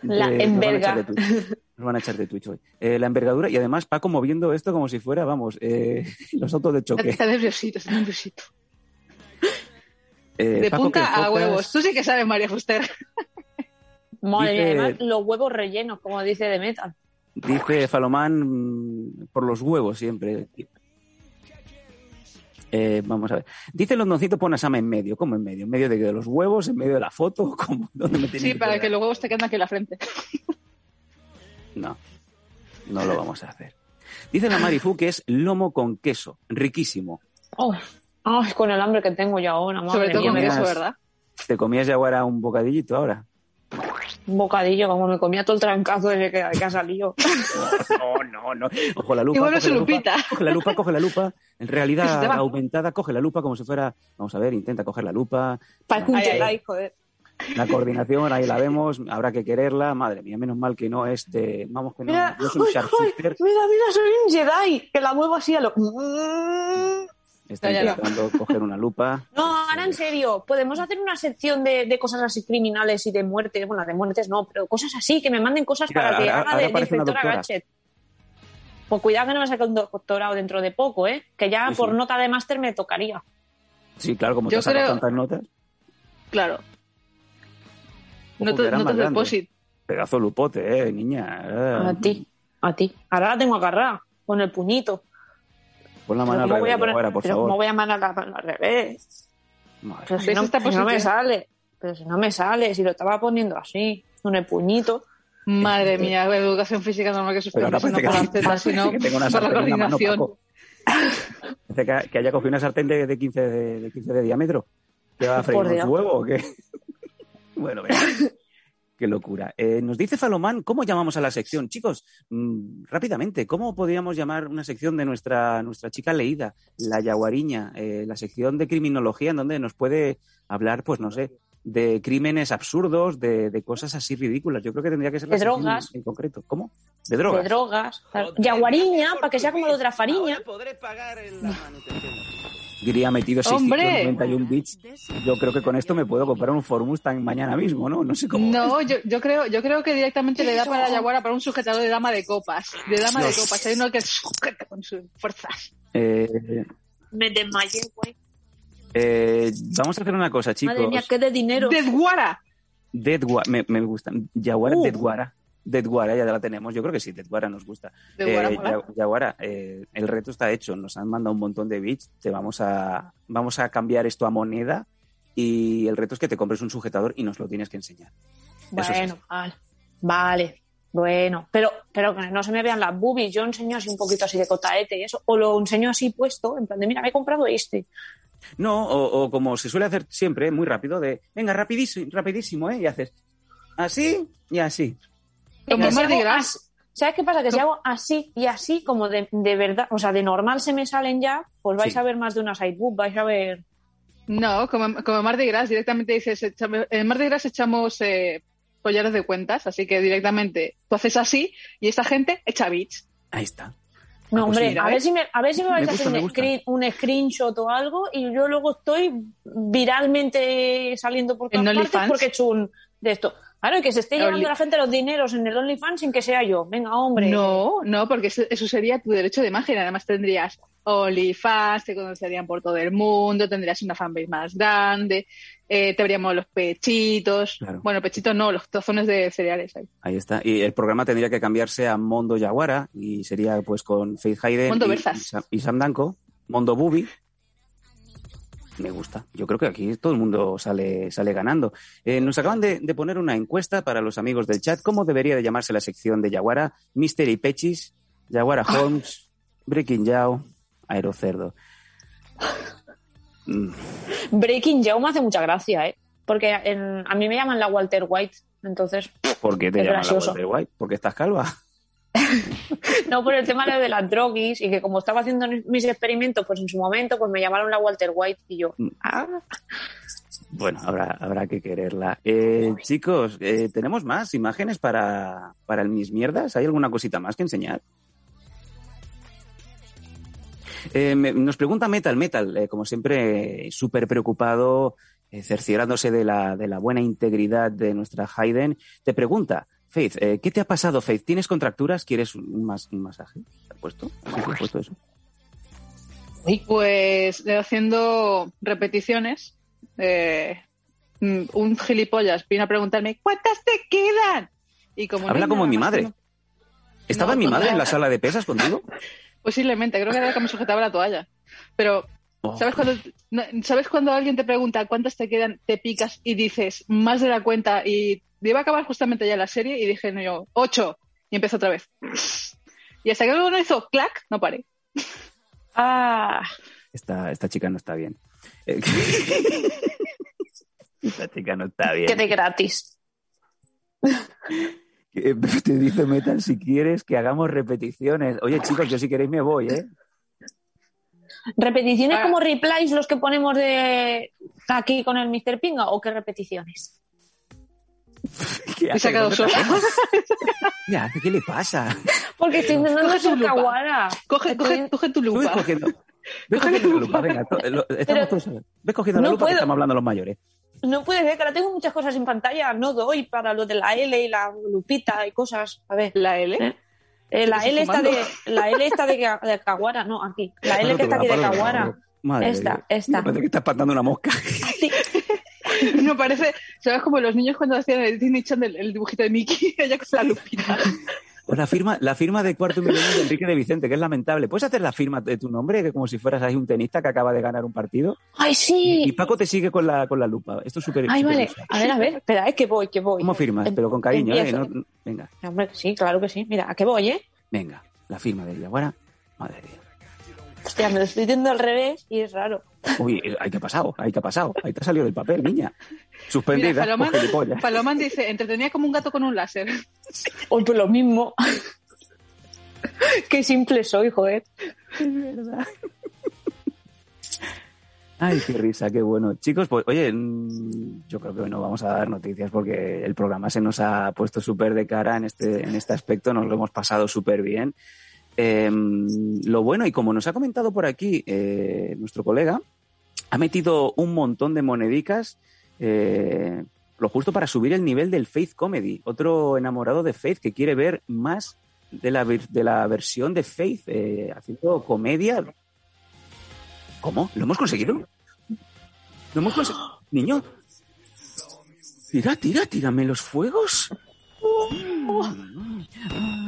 La de- nos van a enverga. echar de Twitch. Nos van a echar de Twitch hoy. Eh, la envergadura y además Paco moviendo esto como si fuera, vamos, eh, los autos de choque. Está nerviosito, está nerviosito. Eh, De Paco, ¿qué punta a huevos. Tú sí que sabes, María Fuster. Madre mía, Dice- además, los huevos rellenos, como dice de metal. Dice Falomán mm, por los huevos siempre. Eh, vamos a ver. Dice Londoncito pon a Sama en medio. ¿Cómo en medio? ¿En medio de, de los huevos? ¿En medio de la foto? ¿Cómo? ¿Dónde me tiene Sí, para que los huevos te queden aquí en la frente. No, no lo vamos a hacer. Dice la Marifu que es lomo con queso. Riquísimo. Oh, ay, con el hambre que tengo yo ahora, madre Sobre todo con ¿verdad? ¿Te comías ya ahora un bocadillito ahora? Un bocadillo, como me comía todo el trancazo desde que, que ha salido. No, no, no. Ojo la lupa. Igual coge la lupa, lupita. Coge la lupa, coge la lupa. En realidad aumentada, coge la lupa como si fuera. Vamos a ver, intenta coger la lupa. Parece un Ay, ay, Jedi, joder. La coordinación, ahí la vemos, habrá que quererla. Madre mía, menos mal que no es de. Vamos que no. Mira, yo soy un uy, uy, mira, mira, soy un Jedi, que la muevo así a lo... Está Ya, ya. intentando coger una lupa. No, ahora en serio, podemos hacer una sección de, de cosas así criminales y de muertes, bueno, de muertes no, pero cosas así, que me manden cosas Mira, para que haga ahora de, de inspectora. Gadget. Pues cuidado que no me saque un doctorado dentro de poco, ¿eh? Que ya Sí, por sí. nota de máster me tocaría. Sí, claro, como te Yo has sacado creo- tantas notas. Claro. Ojo, Notas de. POSIT. Pedazo lupote, eh, niña. Eh, A ti, a ti. Ahora la tengo agarrada, con el puñito. Pon la mano al ¿cómo voy a revés, poner, ahora, por pero favor. ¿cómo voy a mandar la mano al revés? Madre Pero si ¿Ves no, esta si no me sale, pero si no me sale, si lo estaba poniendo así, con el puñito. Madre mía, educación física normal que Pero ahora suspende, no parece por que, la Z, sino que tengo una por la la coordinación. Parece que, que haya cogido una sartén de, de 15 de, de 15 de diámetro. ¿Qué va a freír un huevo o qué? bueno, venga. Qué locura. Eh, nos dice Falomán, ¿cómo llamamos a la sección? Chicos, mm, rápidamente, ¿cómo podríamos llamar una sección de nuestra, nuestra chica leída, la yaguariña, eh, la sección de criminología en donde nos puede hablar, pues no sé, de crímenes absurdos, de, de cosas así ridículas? Yo creo que tendría que ser la De sección drogas. en concreto. ¿Cómo? De drogas. De drogas. Yaguariña, para que sea como lo de la fariña. Ahora podré pagar en la manutención. Diría metido ¡Hombre! 691 bits. Yo creo que con esto me puedo comprar un Ford Mustang mañana mismo, ¿no? No sé cómo. No, yo, yo creo, yo creo que directamente le da para la Yaguara para un sujetador de dama de copas. De dama de copas. Hay uno que sujeta con sus fuerzas. Eh, Me desmayé, güey. eh, vamos a hacer una cosa, chicos. Madre mía, qué de dinero. ¡Desguara! Deadguara, me, me gusta. Yaguara, Uh. Deadguara. Deadguara, ya la tenemos. Yo creo que sí, Deadguara nos gusta. Desguara Eh. Ya- Yaguara, eh, el reto está hecho. Nos han mandado un montón de bits. Te vamos a, vamos a cambiar esto a moneda. Y el reto es que te compres un sujetador y nos lo tienes que enseñar. Bueno, vale. Vale. Bueno, pero, pero que no se me vean las boobies. Yo enseño así un poquito así de cotaete y eso. O lo enseño así puesto, en plan de, mira, me he comprado este. No, o, o como se suele hacer siempre, muy rápido, de venga, rapidísimo, rapidísimo, ¿eh? Y haces así y así. Como que si Mardi hago Gras. as- ¿Sabes qué pasa? Que si hago así y así, como de, de verdad, o sea, de normal se me salen ya, pues vais Sí. a ver más de una sidebook, vais a ver. No, como, como Mardi Gras, directamente dices, en Mardi Gras echamos eh, collares de cuentas, así que directamente tú haces así y esta gente echa bits. Ahí está. No, Ah, pues hombre, a, ver si me, a ver si me vais Me a hacer un, screen- un screenshot o algo y yo luego estoy viralmente saliendo por ¿En todas partes porque he hecho un de esto. Claro, y que se esté llevando Only- la gente los dineros en el OnlyFans sin que sea yo. Venga, hombre. No, no, porque eso, eso sería tu derecho de imagen. Además tendrías OnlyFans, te conocerían por todo el mundo, tendrías una fanbase más grande, eh, te veríamos los pechitos. Claro. Bueno, pechitos no, los tozones de cereales ahí. Ahí está. Y el programa tendría que cambiarse a Mondo Yaguara y sería pues con Faith Hayden Mondo y, y Sam, y Sam Danko, Mondo Bubi. Me gusta. Yo creo que aquí todo el mundo sale, sale ganando. Eh, nos acaban de, de poner una encuesta para los amigos del chat. ¿Cómo debería de llamarse la sección de Yaguara? Mystery Pechis, Yaguara Holmes, Breaking Yao, Aerocerdo. Mm, Breaking Joe me hace mucha gracia, ¿eh? Porque en- a mí me llaman la Walter White, entonces. ¿Por qué te llaman la. Walter White? ¿Porque estás calva? No, por el tema de las droguis y que como estaba haciendo mis experimentos, pues en su momento, pues me llamaron la Walter White y yo. Mm. Ah, Bueno, habrá, habrá que quererla. Eh, chicos, eh, ¿tenemos más imágenes para, para el Mis Mierdas? ¿Hay alguna cosita más que enseñar? Eh, me- nos pregunta Metal Metal, como siempre, súper preocupado, cerciorándose de la, de la buena integridad de nuestra Hayden. Te pregunta, Faith, eh, ¿qué te ha pasado, Faith? ¿Tienes contracturas? ¿Quieres un, mas- un masaje? ¿Te has puesto? ¿Te has puesto eso? Pues eh, haciendo repeticiones, eh, mm, un gilipollas vino a preguntarme, ¿cuántas te quedan? Y como Habla como mi madre. no- ¿Estaba No, mi madre no. en la sala de pesas contigo? Posiblemente, creo que era la que me sujetaba la toalla. Pero, Oh. ¿sabes cuando, no, ¿sabes cuando alguien te pregunta cuántas te quedan, te picas y dices más de la cuenta? Y iba a acabar justamente ya la serie y dije, no, yo, ocho. Y empezó otra vez. Y hasta que luego no hizo clac, no paré. ah, Esta, esta chica no está bien. Esta chica no está bien. que de gratis. Eh, Te dice Metal si quieres que hagamos repeticiones. Oye, chicos, yo si queréis me voy, ¿eh? ¿Repeticiones Ah. como replies los que ponemos de aquí con el Mr. Pinga o qué repeticiones? ¿Qué. ¿Qué hace? ¿Qué le pasa? Porque estoy intentando lupa. kawaii. Coge, coge, coge tu lupa. cogiendo, ves cogiendo la lupa, venga. to- lo- estamos todos. Ves cogiendo la No lupa que puedo. estamos hablando los mayores. No puede ser, que ahora tengo muchas cosas en pantalla. No doy para lo de la L y la lupita y cosas. A ver. La L. ¿Eh? Eh, la ¿Estás L está de la L está de, de Kawara, no, aquí. La L que está aquí de Kawara. Madre Esta, esta. Parece que estás espantando una mosca. Sí. No parece, ¿sabes? Como los niños cuando hacían el Disney Channel, el dibujito de Mickey, ella con la lupita. O la firma, la firma de cuarto milenio de Enrique de Vicente, que es lamentable. ¿Puedes hacer la firma de tu nombre, que como si fueras ahí un tenista que acaba de ganar un partido? Ay, Y sí. Paco te sigue con la, con la lupa. Esto es súper Ay, vale. A ver, a ver. Espera, es que voy, que voy. ¿Cómo firmas? Pero con cariño, ¿eh? No- venga, Hombre, sí, claro que sí. Mira, ¿a qué voy, eh? venga. La firma del Yaguara. Madre de Dios. Hostia, me lo estoy diciendo al revés y es raro. Uy, eh, ¿ahí qué ha pasado? ¿Ahí qué ha pasado? Ahí te ha salido del papel, niña. Suspendida. Mira, por. Palomán dice, entretenía como un gato con un láser. Hoy pues lo mismo. Qué simple soy, joder. Ay, qué risa, qué bueno. Chicos, pues oye, mm, yo creo que no vamos a dar noticias porque el programa se nos ha puesto súper de cara en este, en este aspecto, nos lo hemos pasado súper bien. Eh, lo bueno, y como nos ha comentado por aquí eh, nuestro colega, ha metido un montón de monedicas, eh, lo justo para subir el nivel del Faith Comedy. Otro enamorado de Faith que quiere ver más de la, de la versión de Faith eh, haciendo comedia. ¿Cómo? ¿Lo hemos conseguido? ¿Lo hemos conseguido? Niño, tira, tira, tírame los fuegos. Ah,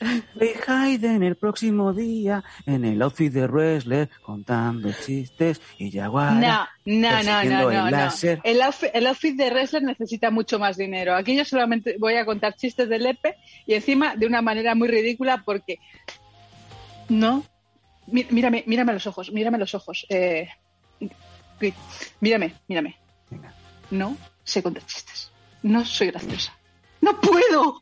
Ray Hayden el próximo día en el outfit de wrestler contando chistes y Jaguar. No, no, no, persiguiendo no, el no. no. El outfit, el outfit de wrestler necesita mucho más dinero. Aquí yo solamente voy a contar chistes de Lepe y encima de una manera muy ridícula porque no. Mí- Mírame, mírame a los ojos, mírame a los ojos. Eh, Mírame, mírame. Venga. No sé contar chistes. No soy graciosa. ¡No puedo!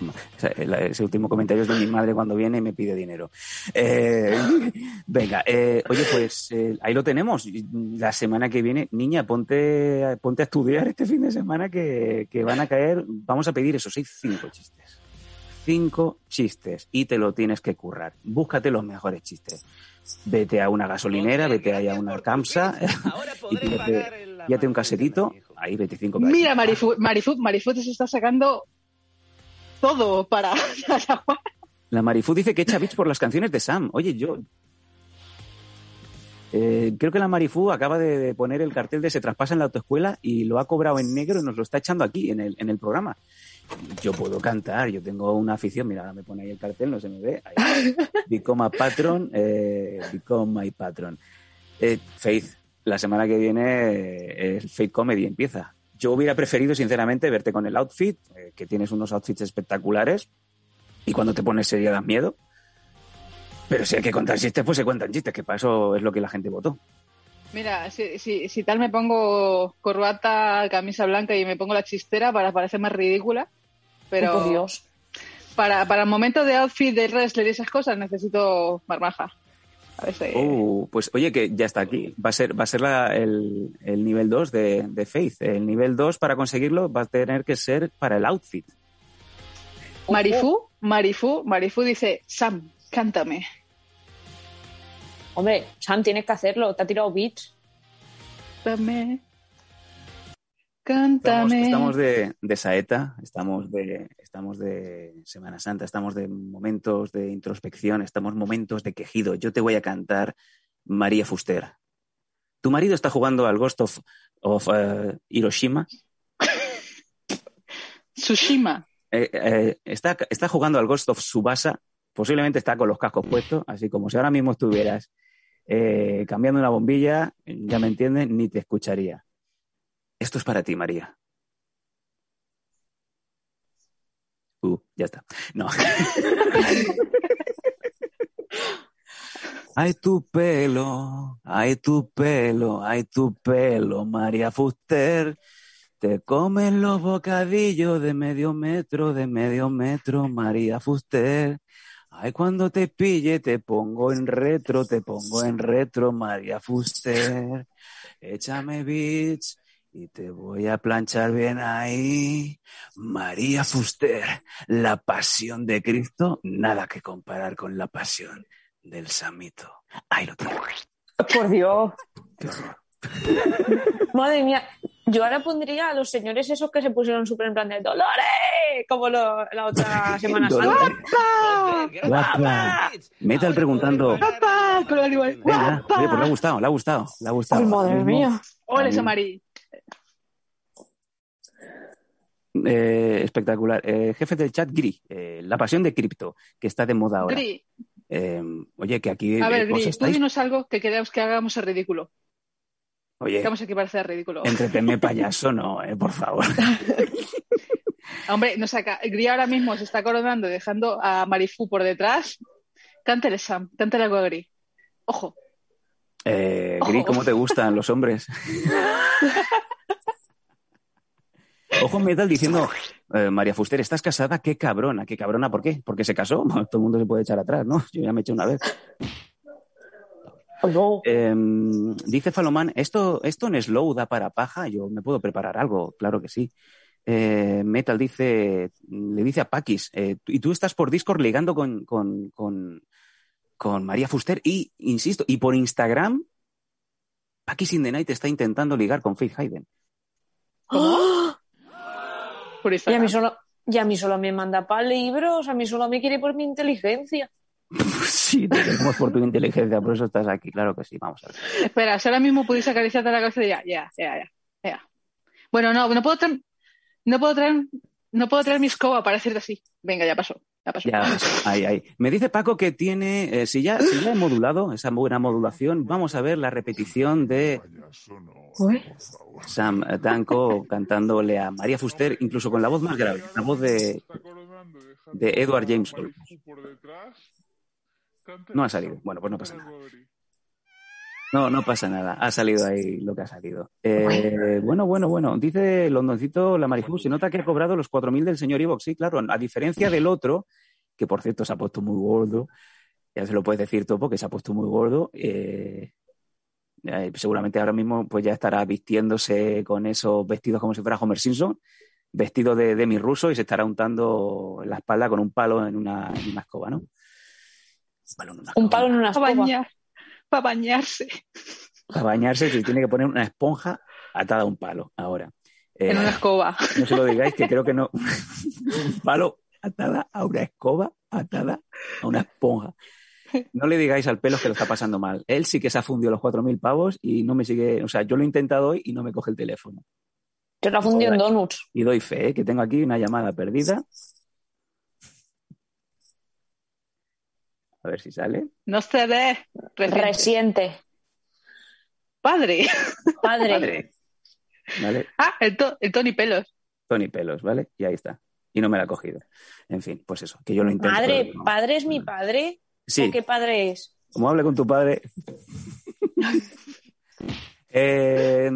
O sea, la- ese último comentario es de mi madre cuando viene y me pide dinero. Eh, venga, eh, oye, pues eh, ahí lo tenemos. La semana que viene, niña, ponte, ponte a estudiar este fin de semana que, que van a caer. Vamos a pedir eso, sí, cinco chistes. Cinco chistes y te lo tienes que currar. Búscate los mejores chistes. Vete a una gasolinera, vete ahí a una camsa Ahora y píllate un casetito. Ahí, 25 Mira, Marifu, Marifu, Marifu te se está sacando todo para La Marifu dice que echa bits por las canciones de Sam. Oye, yo. Eh, creo que la Marifu acaba de, poner el cartel de se traspasa en la autoescuela y lo ha cobrado en negro y nos lo está echando aquí en el, en el programa. Yo puedo cantar, yo tengo una afición. Mira, ahora me pone ahí el cartel, no se me ve. Ahí. Become a patron, eh, become my patron. Eh, Faith, la semana que viene eh, el Faith Comedy empieza. Yo hubiera preferido, sinceramente, verte con el outfit, eh, que tienes unos outfits espectaculares, y cuando te pones serio das miedo. Pero si hay que contar chistes, pues se cuentan chistes, que para eso es lo que la gente votó. Mira, si, si, si tal me pongo corbata, camisa blanca y me pongo la chistera para parecer más ridícula, pero Oh, por Dios. para, para el momento de outfit, de wrestler y esas cosas necesito marmaja. A ver si- Uh, pues oye, que ya está aquí. Va a ser, va a ser la- el, el nivel 2 de, de Faith. El nivel 2, para conseguirlo, va a tener que ser para el outfit. Marifu, Marifu, Marifu dice, Sam, cántame. Hombre, Sam, tienes que hacerlo. Te ha tirado beats. Cántame. Estamos, de, de saeta, estamos de, estamos de Semana Santa, estamos de momentos de introspección, estamos momentos de quejido. Yo te voy a cantar María Fuster. ¿Tu marido está jugando al Ghost of, of, eh, Hiroshima? Tsushima. Eh, eh, está, está jugando al Ghost of Subasa, posiblemente está con los cascos puestos, así como si ahora mismo estuvieras eh, cambiando una bombilla, ya me entiendes, ni te escucharía. Esto es para ti, María. Uh, ya está. No. Ay, tu pelo, ay, tu pelo, ay, tu pelo, María Fuster. Te comen los bocadillos de medio metro, de medio metro, María Fuster. Ay, cuando te pille, te pongo en retro, te pongo en retro, María Fuster. Échame beats y te voy a planchar bien ahí. María Fuster, la pasión de Cristo, nada que comparar con la pasión del Samito. Ahí lo tienes. Por Dios. Qué horror. Madre mía. Yo ahora pondría a los señores esos que se pusieron súper en plan de Dolores, como lo- la otra Semana Santa. ¡Guapa! Metal preguntando. Guapa, con el animal. Guapa. pues le ha gustado, le ha gustado, le ha gustado. Ay, madre mía. Ole, Ahí. Eh, espectacular. Eh, jefe del chat, Gri, eh, la pasión de cripto, que está de moda ahora. Gri, Eh, oye, que aquí a ver, Gri, tú dinos algo que queremos que hagamos el ridículo. Oye, Que vamos aquí para hacer ridículo. entretenme payaso, no, por favor. Hombre, nos saca. Gri ahora mismo se está coronando dejando a Marifu por detrás. Cántale, Sam. Cántale algo a Gri. Ojo. Gri, ¿cómo te gustan los hombres? Ojo Metal diciendo, eh, María Fuster, ¿estás casada? Qué cabrona, qué cabrona, ¿por qué? Porque se casó, todo el mundo se puede echar atrás, ¿no? Yo ya me eché una vez. No. Eh, dice Falomán, ¿esto, ¿esto en slow da para paja? Yo me puedo preparar algo, claro que sí. Eh, Metal dice, le dice a Paquis, eh, y tú estás por Discord ligando con, con, con, con María Fuster y, insisto, y por Instagram, Paquis in the Night está intentando ligar con Faith Hayden. ¡Ah! Por Y a mí solo, y a mí solo me manda para libros, a mí solo me quiere por mi inteligencia. sí, te queremos por tu inteligencia, por eso estás aquí, claro que sí, vamos a ver. Espera, si ahora mismo pudiste acariciarte la cabeza ya, ya, ya, ya, ya. Bueno, no, no puedo traer, no puedo traer, no puedo traer mi escoba para hacerte así. Venga, ya pasó, ya ahí, ahí. Me dice Paco que tiene, eh, si, ya, si ya he modulado esa buena modulación, vamos a ver la repetición de Sam Danko cantándole a María Fuster, incluso con la voz más grave, la voz de, de Edward James. No ha salido. Bueno, pues no pasa nada. No, no pasa nada. Ha salido ahí lo que ha salido. Eh, bueno, bueno, bueno. Dice Londoncito la Marifu, se nota que ha cobrado los 4.000 del señor Ivox. Sí, claro, a diferencia del otro, que por cierto se ha puesto muy gordo, ya se lo puedes decir Topo, que se ha puesto muy gordo. eh, eh, seguramente ahora mismo pues ya estará vistiéndose con esos vestidos como si fuera Homer Simpson, vestido de Demi Russo y se estará untando en la espalda con un palo en una, en una escoba, ¿no? Palo en una Un escoba. palo en una escoba. Para bañarse Para bañarse se tiene que poner una esponja atada a un palo ahora. Eh, en una escoba. No se lo digáis, que creo que no. un palo atada a una escoba, atada a una esponja. No le digáis al pelo que lo está pasando mal. Él sí que se ha fundido los 4.000 pavos y no me sigue. O sea, yo lo he intentado hoy y no me coge el teléfono. Te lo ha fundido en donuts. Y doy fe, ¿eh? que tengo aquí una llamada perdida. A ver si sale. No se ve. Reciente. Resiente. Padre. Padre. Padre. ¿Vale? Ah, el, to- el Tony Pelos. Tony Pelos, ¿vale? Y ahí está. Y no me la ha cogido. En fin, pues eso, que yo lo intento. Madre, no. padre es mi padre. Sí, ¿O qué padre es? como hable con tu padre. Eh,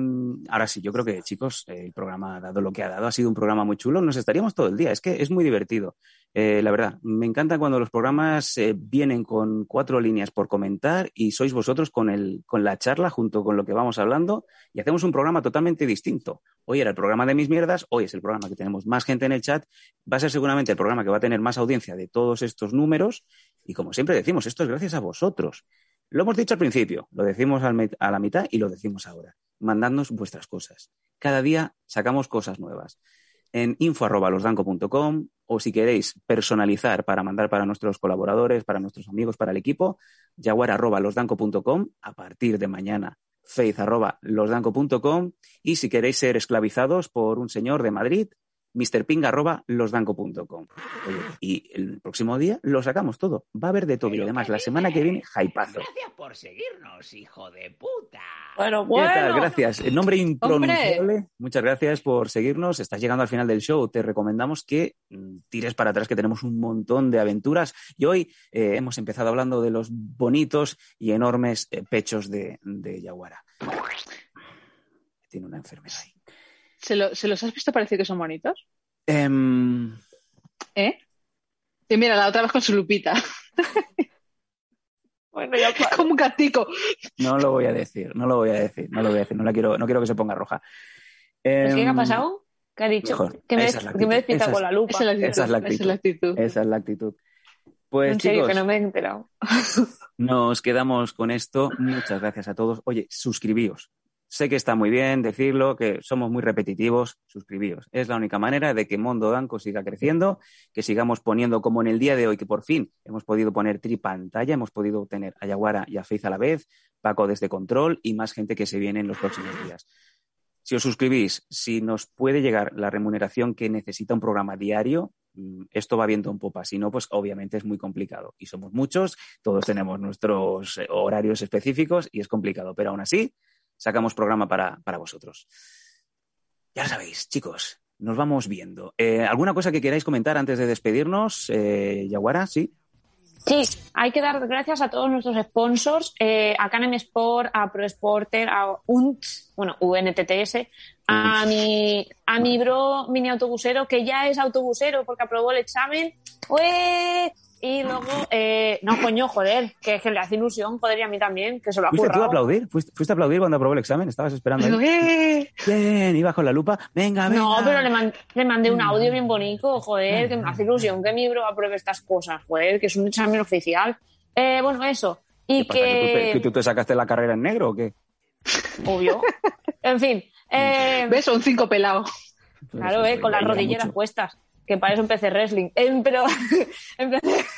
ahora sí, yo creo que, chicos, el programa ha dado lo que ha dado. Ha sido un programa muy chulo. Nos estaríamos todo el día. Es que es muy divertido. Eh, la verdad, me encanta cuando los programas eh, vienen con cuatro líneas por comentar y sois vosotros con, el, con la charla junto con lo que vamos hablando y hacemos un programa totalmente distinto. Hoy era el programa de mis mierdas, hoy es el programa que tenemos más gente en el chat. Va a ser seguramente el programa que va a tener más audiencia de todos estos números y como siempre decimos, esto es gracias a vosotros. Lo hemos dicho al principio, lo decimos a la mitad y lo decimos ahora. Mandadnos vuestras cosas. Cada día sacamos cosas nuevas. En info.losdanco.com o si queréis personalizar para mandar para nuestros colaboradores, para nuestros amigos, para el equipo, jaguar.losdanco.com a partir de mañana faith.losdanco.com y si queréis ser esclavizados por un señor de Madrid, mrping.losdanco.com. Y el próximo día lo sacamos todo. Va a haber de todo. Y además, la semana que viene, hypazo. Gracias por seguirnos, hijo de puta. Bueno, ¿Qué tal? bueno. Gracias. El nombre impronunciable. Muchas gracias por seguirnos. Estás llegando al final del show. Te recomendamos que mm, tires para atrás, que tenemos un montón de aventuras. Y hoy eh, hemos empezado hablando de los bonitos y enormes eh, pechos de, de Yaguara. Tiene una enfermedad ahí. ¿Se, lo- ¿Se los has visto parecer que son bonitos? Em, ¿Eh? Y mira, la otra vez con su lupita. Bueno, ya Es como un gatico. no lo voy a decir, no lo voy a decir, no lo voy a decir. No, la quiero, no quiero que se ponga roja. ¿Es que qué ha Em, pasado? ¿Qué ha dicho? mejor. Que me, es la que me con es- la lupa. Esa es la actitud. Esa es la esa es la actitud. Esa es la actitud. Pues en serio, chicos, que no me he enterado. Nos quedamos con esto. Muchas gracias a todos. Oye, suscribíos. Sé que está muy bien decirlo, que somos muy repetitivos. Suscribíos. Es la única manera de que Mondo Danco siga creciendo, que sigamos poniendo como en el día de hoy, que por fin hemos podido poner tripantalla, hemos podido tener a y a a la vez, Paco desde Control y más gente que se viene en los próximos días. Si os suscribís, si nos puede llegar la remuneración que necesita un programa diario, mm, esto va viento en popa. Si no, pues obviamente es muy complicado. Y somos muchos, todos tenemos nuestros eh, horarios específicos y es complicado. Pero aún así, sacamos programa para, para vosotros. Ya lo sabéis, chicos. Nos vamos viendo. Eh, ¿Alguna cosa que queráis comentar antes de despedirnos? Eh, Yaguara, sí. Sí, hay que dar gracias a todos nuestros sponsors, eh, a Canem Sport, a Pro Sporter, a UNT, bueno, UNTTS, a mi, a mi bro mini autobusero, que ya es autobusero porque aprobó el examen. ¡Ué! Y luego, eh, no, coño, joder, que que le hace ilusión, joder, y a mí también, que se lo ha ¿Fuiste tú a aplaudir? ¿Fuiste, fuiste a aplaudir cuando aprobó el examen? ¿Estabas esperando? ahí? ¡eh! Bien, ibas con la lupa. Venga, venga. No, pero le, man- le mandé un audio bien bonito, joder, que me hace ilusión que mi bro apruebe estas cosas, joder, que es un examen oficial. Eh, bueno, eso. Y ¿Qué pasa, que... tú te, que, que tú te sacaste la carrera en negro o qué? obvio. En fin, eh, ¿Ves? Un cinco pelado. claro, eh, con las rodilleras mucho. puestas, que para eso empecé wrestling. Eh, pero empecé...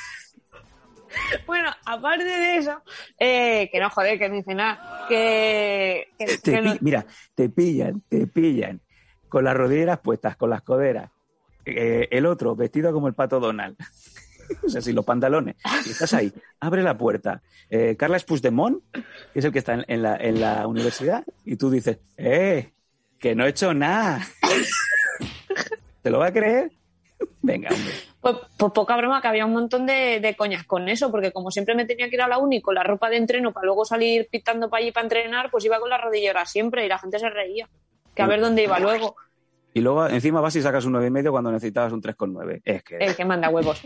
Bueno, aparte de eso, eh, que no joder, que no dice nada, que, que- Te que no- pi- Mira, te pillan, te pillan. Con las rodilleras puestas, con las coderas. Eh, el otro, vestido como el pato Donald. o sea, sin los pantalones. Y estás ahí, abre la puerta. Carla Puigdemont, que es el que está en, en la, en la universidad, y tú dices, ¡eh! Que no he hecho nada. ¿Te lo va a creer? Venga, hombre. Pues, pues poca broma, que había un montón de, de coñas con eso, porque como siempre me tenía que ir a la uni con la ropa de entreno para luego salir pitando para allí para entrenar, pues iba con la rodillera siempre y la gente se reía. Que a ver dónde iba luego. Y luego encima vas y sacas un 9,5 cuando necesitabas un 3,9. Es que... El que manda huevos.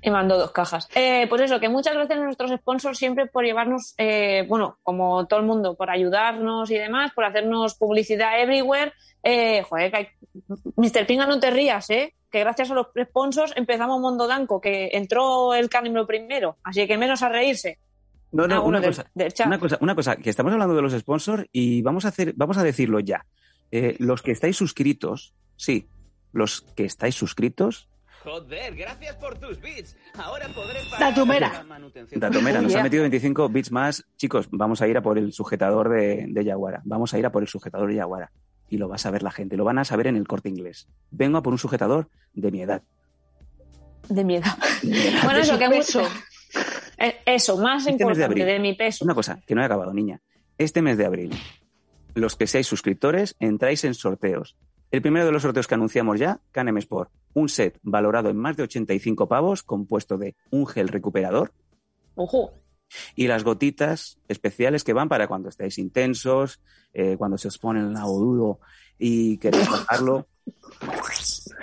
Y mandó dos cajas. Eh, pues eso, que muchas gracias a nuestros sponsors siempre por llevarnos, eh, bueno, como todo el mundo, por ayudarnos y demás, por hacernos publicidad everywhere. Eh, joder, que hay... Mr. Pinga, no te rías, ¿eh? Que gracias a los sponsors empezamos Mondo Danco, que entró el Canimlo primero, así que menos a reírse. No, no, Ah, una, del- cosa, del chat. una cosa, una cosa, que estamos hablando de los sponsors y vamos a hacer, vamos a decirlo ya. Eh, los que estáis suscritos, sí, los que estáis suscritos, Joder, gracias por tus bits. Ahora podré Datumera. la manutención. Datomera nos ha metido 25 bits más. Chicos, vamos a ir a por el sujetador de, de Yaguara. Vamos a ir a por el sujetador de Yaguara. Y lo va a saber la gente, lo van a saber en el corte inglés. Vengo a por un sujetador de mi edad. De miedo. bueno, eso, que mucho. Eh, Eso, más Este de importante, abril. de mi peso. Una cosa, que no he acabado, niña. Este mes de abril, los que seáis suscriptores, entráis en sorteos. El primero de los sorteos que anunciamos ya, Canem Sport. Un set valorado en más de 85 pavos, compuesto de un gel recuperador Ojo. Y las gotitas especiales que van para cuando estáis intensos, eh, cuando se os pone el nabo duro y queréis bajarlo.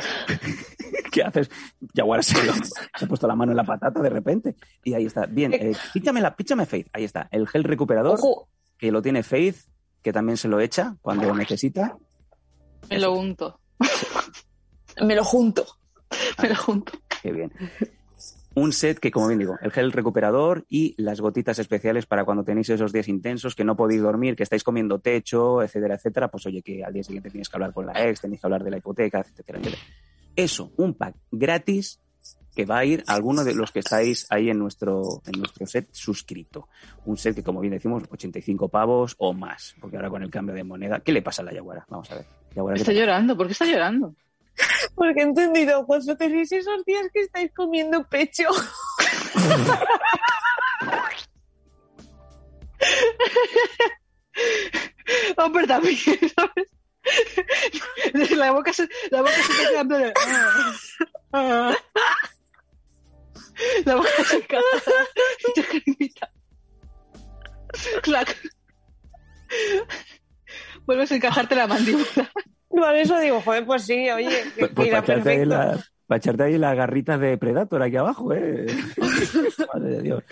¿Qué haces? Yaguara se, lo- se ha puesto la mano en la patata de repente. Y ahí está. Bien, eh, píchame, la, píchame Faith. Ahí está. El gel recuperador Ojo. que lo tiene Faith, que también se lo echa cuando lo necesita. Me lo unto. Me lo junto. Me lo junto. Qué bien. Un set que, como bien digo, el gel recuperador y las gotitas especiales para cuando tenéis esos días intensos, que no podéis dormir, que estáis comiendo techo, etcétera, etcétera. Pues oye, que al día siguiente tienes que hablar con la ex, tenéis que hablar de la hipoteca, etcétera, etcétera. Eso, un pack gratis que va a ir a alguno de los que estáis ahí en nuestro, en nuestro set suscrito. Un set que, como bien decimos, 85 pavos o más, porque ahora con el cambio de moneda, ¿qué le pasa a la Yaguara? Vamos a ver. Yaguara, ¿qué Está llorando. ¿Por qué está llorando? Porque he entendido, cuando tenéis esos días que estáis comiendo pecho. Hombre, también, ¿sabes? La boca se, la boca se está quedando de... ah, ah. La boca se queda... Clac. Vuelves a encajarte la mandíbula. Por eso digo, joder, pues sí, oye, que, Pues, pues irá para, echarte ahí perfecto. la- para echarte ahí las garritas de Predator aquí abajo, ¿eh? Madre de Dios.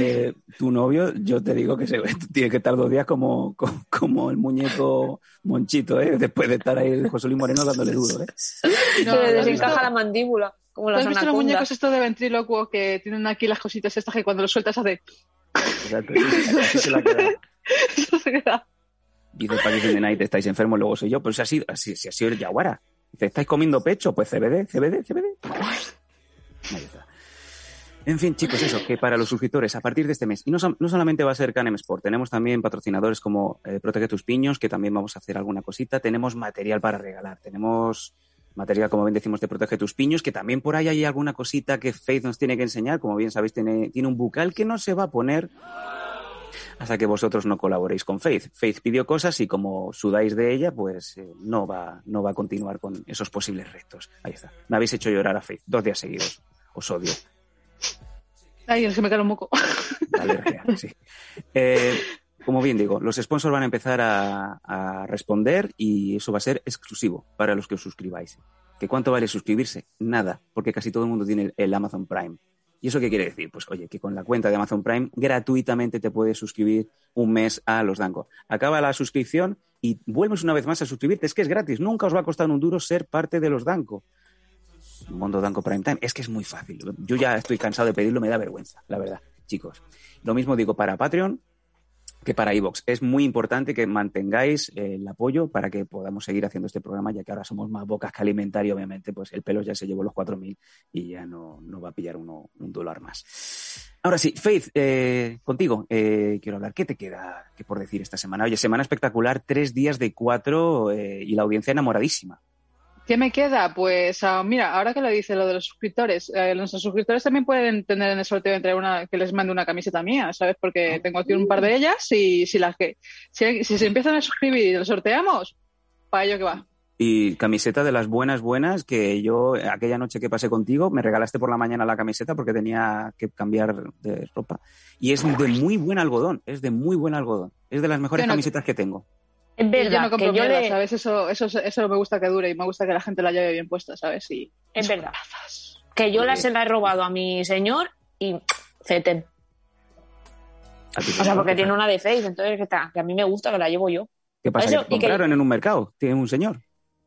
Eh, tu novio, yo te digo que se, tiene que estar dos días como, como, como el muñeco Monchito, ¿eh? Después de estar ahí José Luis Moreno dándole duro, ¿eh? Se No, le ¿lo has desencaja la mandíbula, como ¿Tú las has visto los muñecos estos de ventrílocuo que tienen aquí las cositas estas que cuando los sueltas hace... Exacto, así se la queda. Eso se queda. Dice in the Night, estáis enfermos, luego soy yo. Pero si ha sido, si, ha sido el Yaguara. Dice, ¿estáis comiendo pecho? Pues CBD, CBD, CBD. En fin, chicos, eso, que para los suscriptores, a partir de este mes, y no, no solamente va a ser Canem Sport, tenemos también patrocinadores como eh, Protege tus piños, que también vamos a hacer alguna cosita, tenemos material para regalar, tenemos material, como bien decimos, de Protege tus piños, que también por ahí hay alguna cosita que Faith nos tiene que enseñar, como bien sabéis, tiene, tiene un bucal que no se va a poner hasta que vosotros no colaboréis con Faith. Faith pidió cosas y como sudáis de ella, pues eh, no, va, no va a continuar con esos posibles retos. Ahí está. Me habéis hecho llorar a Faith dos días seguidos. Os odio. Ay, se me cae un moco. La alergia, sí. Eh, como bien digo, los sponsors van a empezar a, a responder y eso va a ser exclusivo para los que os suscribáis. ¿Que cuánto vale suscribirse? Nada, porque casi todo el mundo tiene el Amazon Prime. ¿Y eso qué quiere decir? Pues oye, que con la cuenta de Amazon Prime gratuitamente te puedes suscribir un mes a los Danco. Acaba la suscripción y vuelves una vez más a suscribirte. Es que es gratis, nunca os va a costar un duro ser parte de los Danco. Mundo Danco Prime Time. Es que es muy fácil. Yo ya estoy cansado de pedirlo, me da vergüenza, la verdad, chicos. Lo mismo digo para Patreon que para iVoox. Es muy importante que mantengáis eh, el apoyo para que podamos seguir haciendo este programa, ya que ahora somos más bocas que alimentario, obviamente, pues el pelo ya se llevó los 4.000 y ya no, no va a pillar uno, un dólar más. Ahora sí, Faith, eh, contigo eh, quiero hablar. ¿Qué te queda que por decir esta semana? Oye, semana espectacular, tres días de cuatro y la audiencia enamoradísima. ¿Qué me queda? Pues ah, mira, ahora que lo dice lo de los suscriptores, eh, nuestros suscriptores también pueden tener en el sorteo entre una que les mande una camiseta mía, ¿sabes? Porque tengo aquí un par de ellas y si las que si, si se empiezan a suscribir y los sorteamos, para ello que va. Y camiseta de las buenas, buenas, que yo aquella noche que pasé contigo me regalaste por la mañana la camiseta porque tenía que cambiar de ropa. Y es de muy buen algodón, es de muy buen algodón. Es de las mejores camisetas que tengo. Es yo verdad, no compro que yo mierda, le... ¿sabes? Eso, eso, eso me gusta que dure y me gusta que la gente la lleve bien puesta, ¿sabes? Y Es verdad. Que yo la se la he robado a mi señor y feten. O sea, porque tiene una de Face, entonces que, está, que a mí me gusta, que la llevo yo. ¿Qué pasa? Eso, ¿Que te en un mercado? Tiene un señor.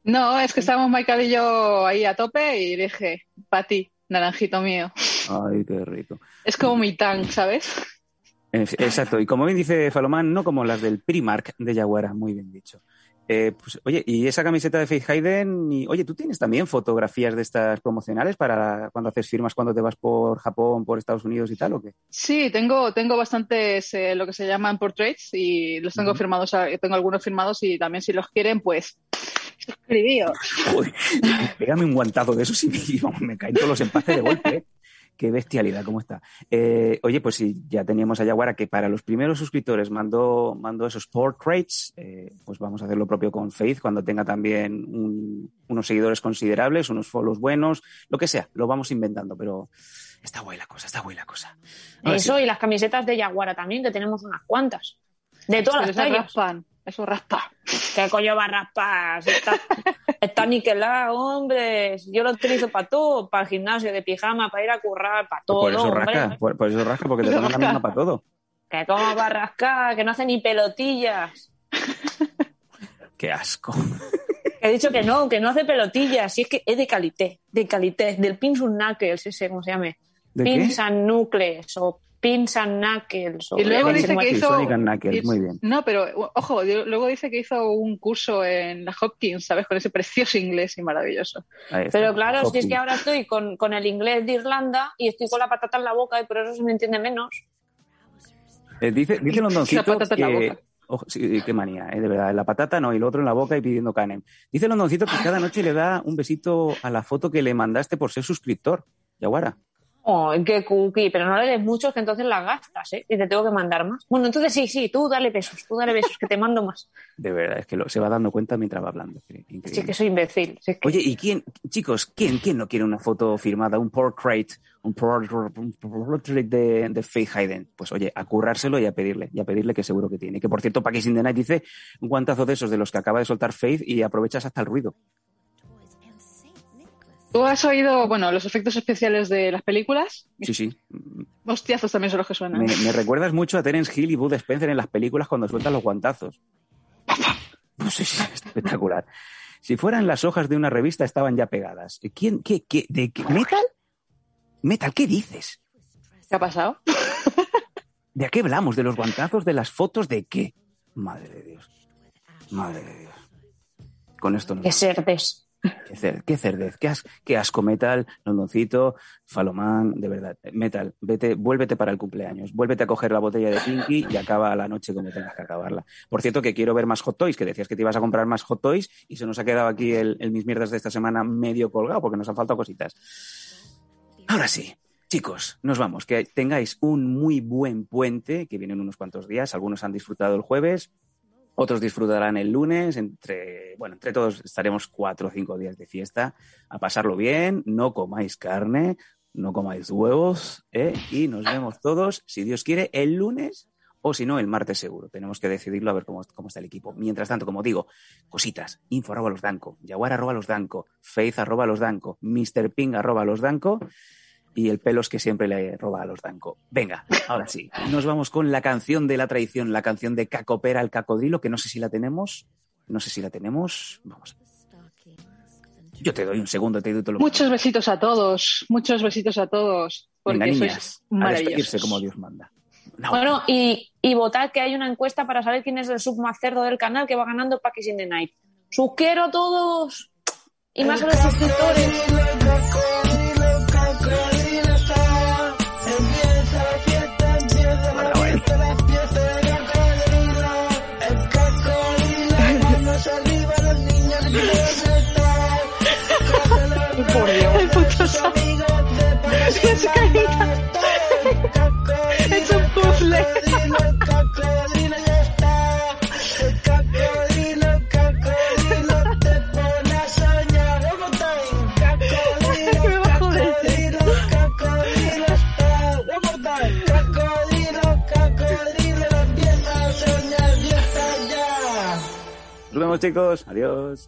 No, es que estábamos Michael y yo ahí a tope y dije, para ti, naranjito mío. Ay, qué rico. Es como mi tank, ¿sabes? Exacto, y como bien dice Falomán, no como las del Primark de Yaguara, muy bien dicho. Eh, pues, oye, y esa camiseta de Faith Hayden, y, oye, ¿tú tienes también fotografías de estas promocionales para cuando haces firmas, cuando te vas por Japón, por Estados Unidos y tal, o qué? Sí, tengo, tengo bastantes eh, lo que se llaman portraits y los tengo firmados, tengo algunos firmados y también si los quieren, pues suscribíos. Joder, pégame un guantazo de esos y me, me caen todos los empates de golpe. ¿eh? Qué bestialidad, ¿cómo está? Eh, oye, pues sí, ya teníamos a Yaguara que para los primeros suscriptores mandó, mandó esos portraits, eh, pues vamos a hacer lo propio con Faith cuando tenga también un- unos seguidores considerables, unos follows buenos, lo que sea, lo vamos inventando, pero está guay la cosa, está guay la cosa. Ahora Eso sí. y las camisetas de Yaguara también, que tenemos unas cuantas. De todas las eso tallas. raspan, eso raspa. ¿Qué coño va a raspar? Si Está, está niquelado, hombre. Yo lo utilizo para todo, para el gimnasio, de pijama, para ir a currar, para todo, por eso hombre. rasca, por, por eso rasca, porque te Eso ponen la misma para todo. Que cómo va a rascar, que no hace ni pelotillas. Qué asco. He dicho que no, que no hace pelotillas. Si es que es de calité, de calité, del pins and knuckles, ese, ¿cómo se llame? ¿De qué? Pins and o pins and knuckles. o- Y luego dice que hizo. Sonic and Knuckles, muy bien. No, pero ojo, luego dice que hizo un curso en la Hopkins, ¿sabes? Con ese precioso inglés y maravilloso. Pero claro, si es Hopkins. que ahora estoy con, con el inglés de Irlanda y estoy con la patata en la boca y por eso se me entiende menos. Eh, dice, dice Londoncito La patata en la que... boca. Ojo, sí, qué manía, eh, de verdad. La patata no, y lo otro en la boca y pidiendo canem. Dice Londoncito que cada noche le da un besito a la foto que le mandaste por ser suscriptor. Yaguara. Oh, qué cookie, pero no le des muchos que entonces las gastas, ¿eh? Y te tengo que mandar más. Bueno, entonces sí, sí, tú dale besos, tú dale besos, que te mando más. De verdad, es que lo- se va dando cuenta mientras va hablando. Increíble. Sí, que soy imbécil. sí, que- Oye, ¿y quién, chicos, quién, quién no quiere una foto firmada, un portrait, un por- un portrait de, de Faith Hayden? Pues oye, a currárselo y a pedirle, y a pedirle que seguro que tiene. Que por cierto, Paquis in the Night dice un guantazo de esos de los que acaba de soltar Faith y aprovechas hasta el ruido. ¿Tú has oído, bueno, los efectos especiales de las películas? Sí, sí. Hostiazos también son los que suenan. Me, me recuerdas mucho a Terence Hill y Bud Spencer en las películas cuando sueltan los guantazos. No sé si es espectacular. Si fueran las hojas de una revista, estaban ya pegadas. ¿Quién, qué, qué, de qué- ¿Metal? ¿Metal? ¿Qué dices? ¿Qué ha pasado? ¿De qué hablamos? ¿De los guantazos? ¿De las fotos? ¿De qué? Madre de Dios. Madre de Dios. Con esto no. Que cerdes. Qué, qué cerdez, qué asco Metal, Londoncito, Falomán, de verdad. Metal, vete, vuélvete para el cumpleaños, vuélvete a coger la botella de Pinky y acaba la noche como tengas que acabarla. Por cierto, que quiero ver más Hot Toys, que decías que te ibas a comprar más Hot Toys y se nos ha quedado aquí el, el Mis Mierdas de esta semana medio colgado porque nos han faltado cositas. Ahora sí, chicos, nos vamos. Que tengáis un muy buen puente, que vienen unos cuantos días. Algunos han disfrutado el jueves, otros disfrutarán el lunes. Entre, bueno, entre todos estaremos cuatro o cinco días de fiesta a pasarlo bien. No comáis carne, no comáis huevos, ¿eh? y nos vemos todos, si Dios quiere, el lunes. O si no, el martes seguro. Tenemos que decidirlo a ver cómo, cómo está el equipo. Mientras tanto, como digo, cositas. Info arroba los danco, jaguar arroba los danco, faith arroba los danco, Mr. Ping arroba los danco y el pelos que siempre le roba a los Danco. Venga, ahora sí, nos vamos con la canción de la traición, la canción de Cacopera el cacodrilo, que no sé si la tenemos, no sé si la tenemos, vamos. Yo te doy un segundo, te doy todo lo Muchos besitos a todos, muchos besitos a todos, porque Venga, sois niñas, maravillosos. despedirse como Dios manda. No, Bueno, y, y votad que hay una encuesta para saber quién es el sub más cerdo del canal que va ganando Paquis in the Night. ¡Sus quiero a todos! Y más a los suscriptores. cosa. Es carita. Es un puzzle. Nos vemos chicos. Adiós.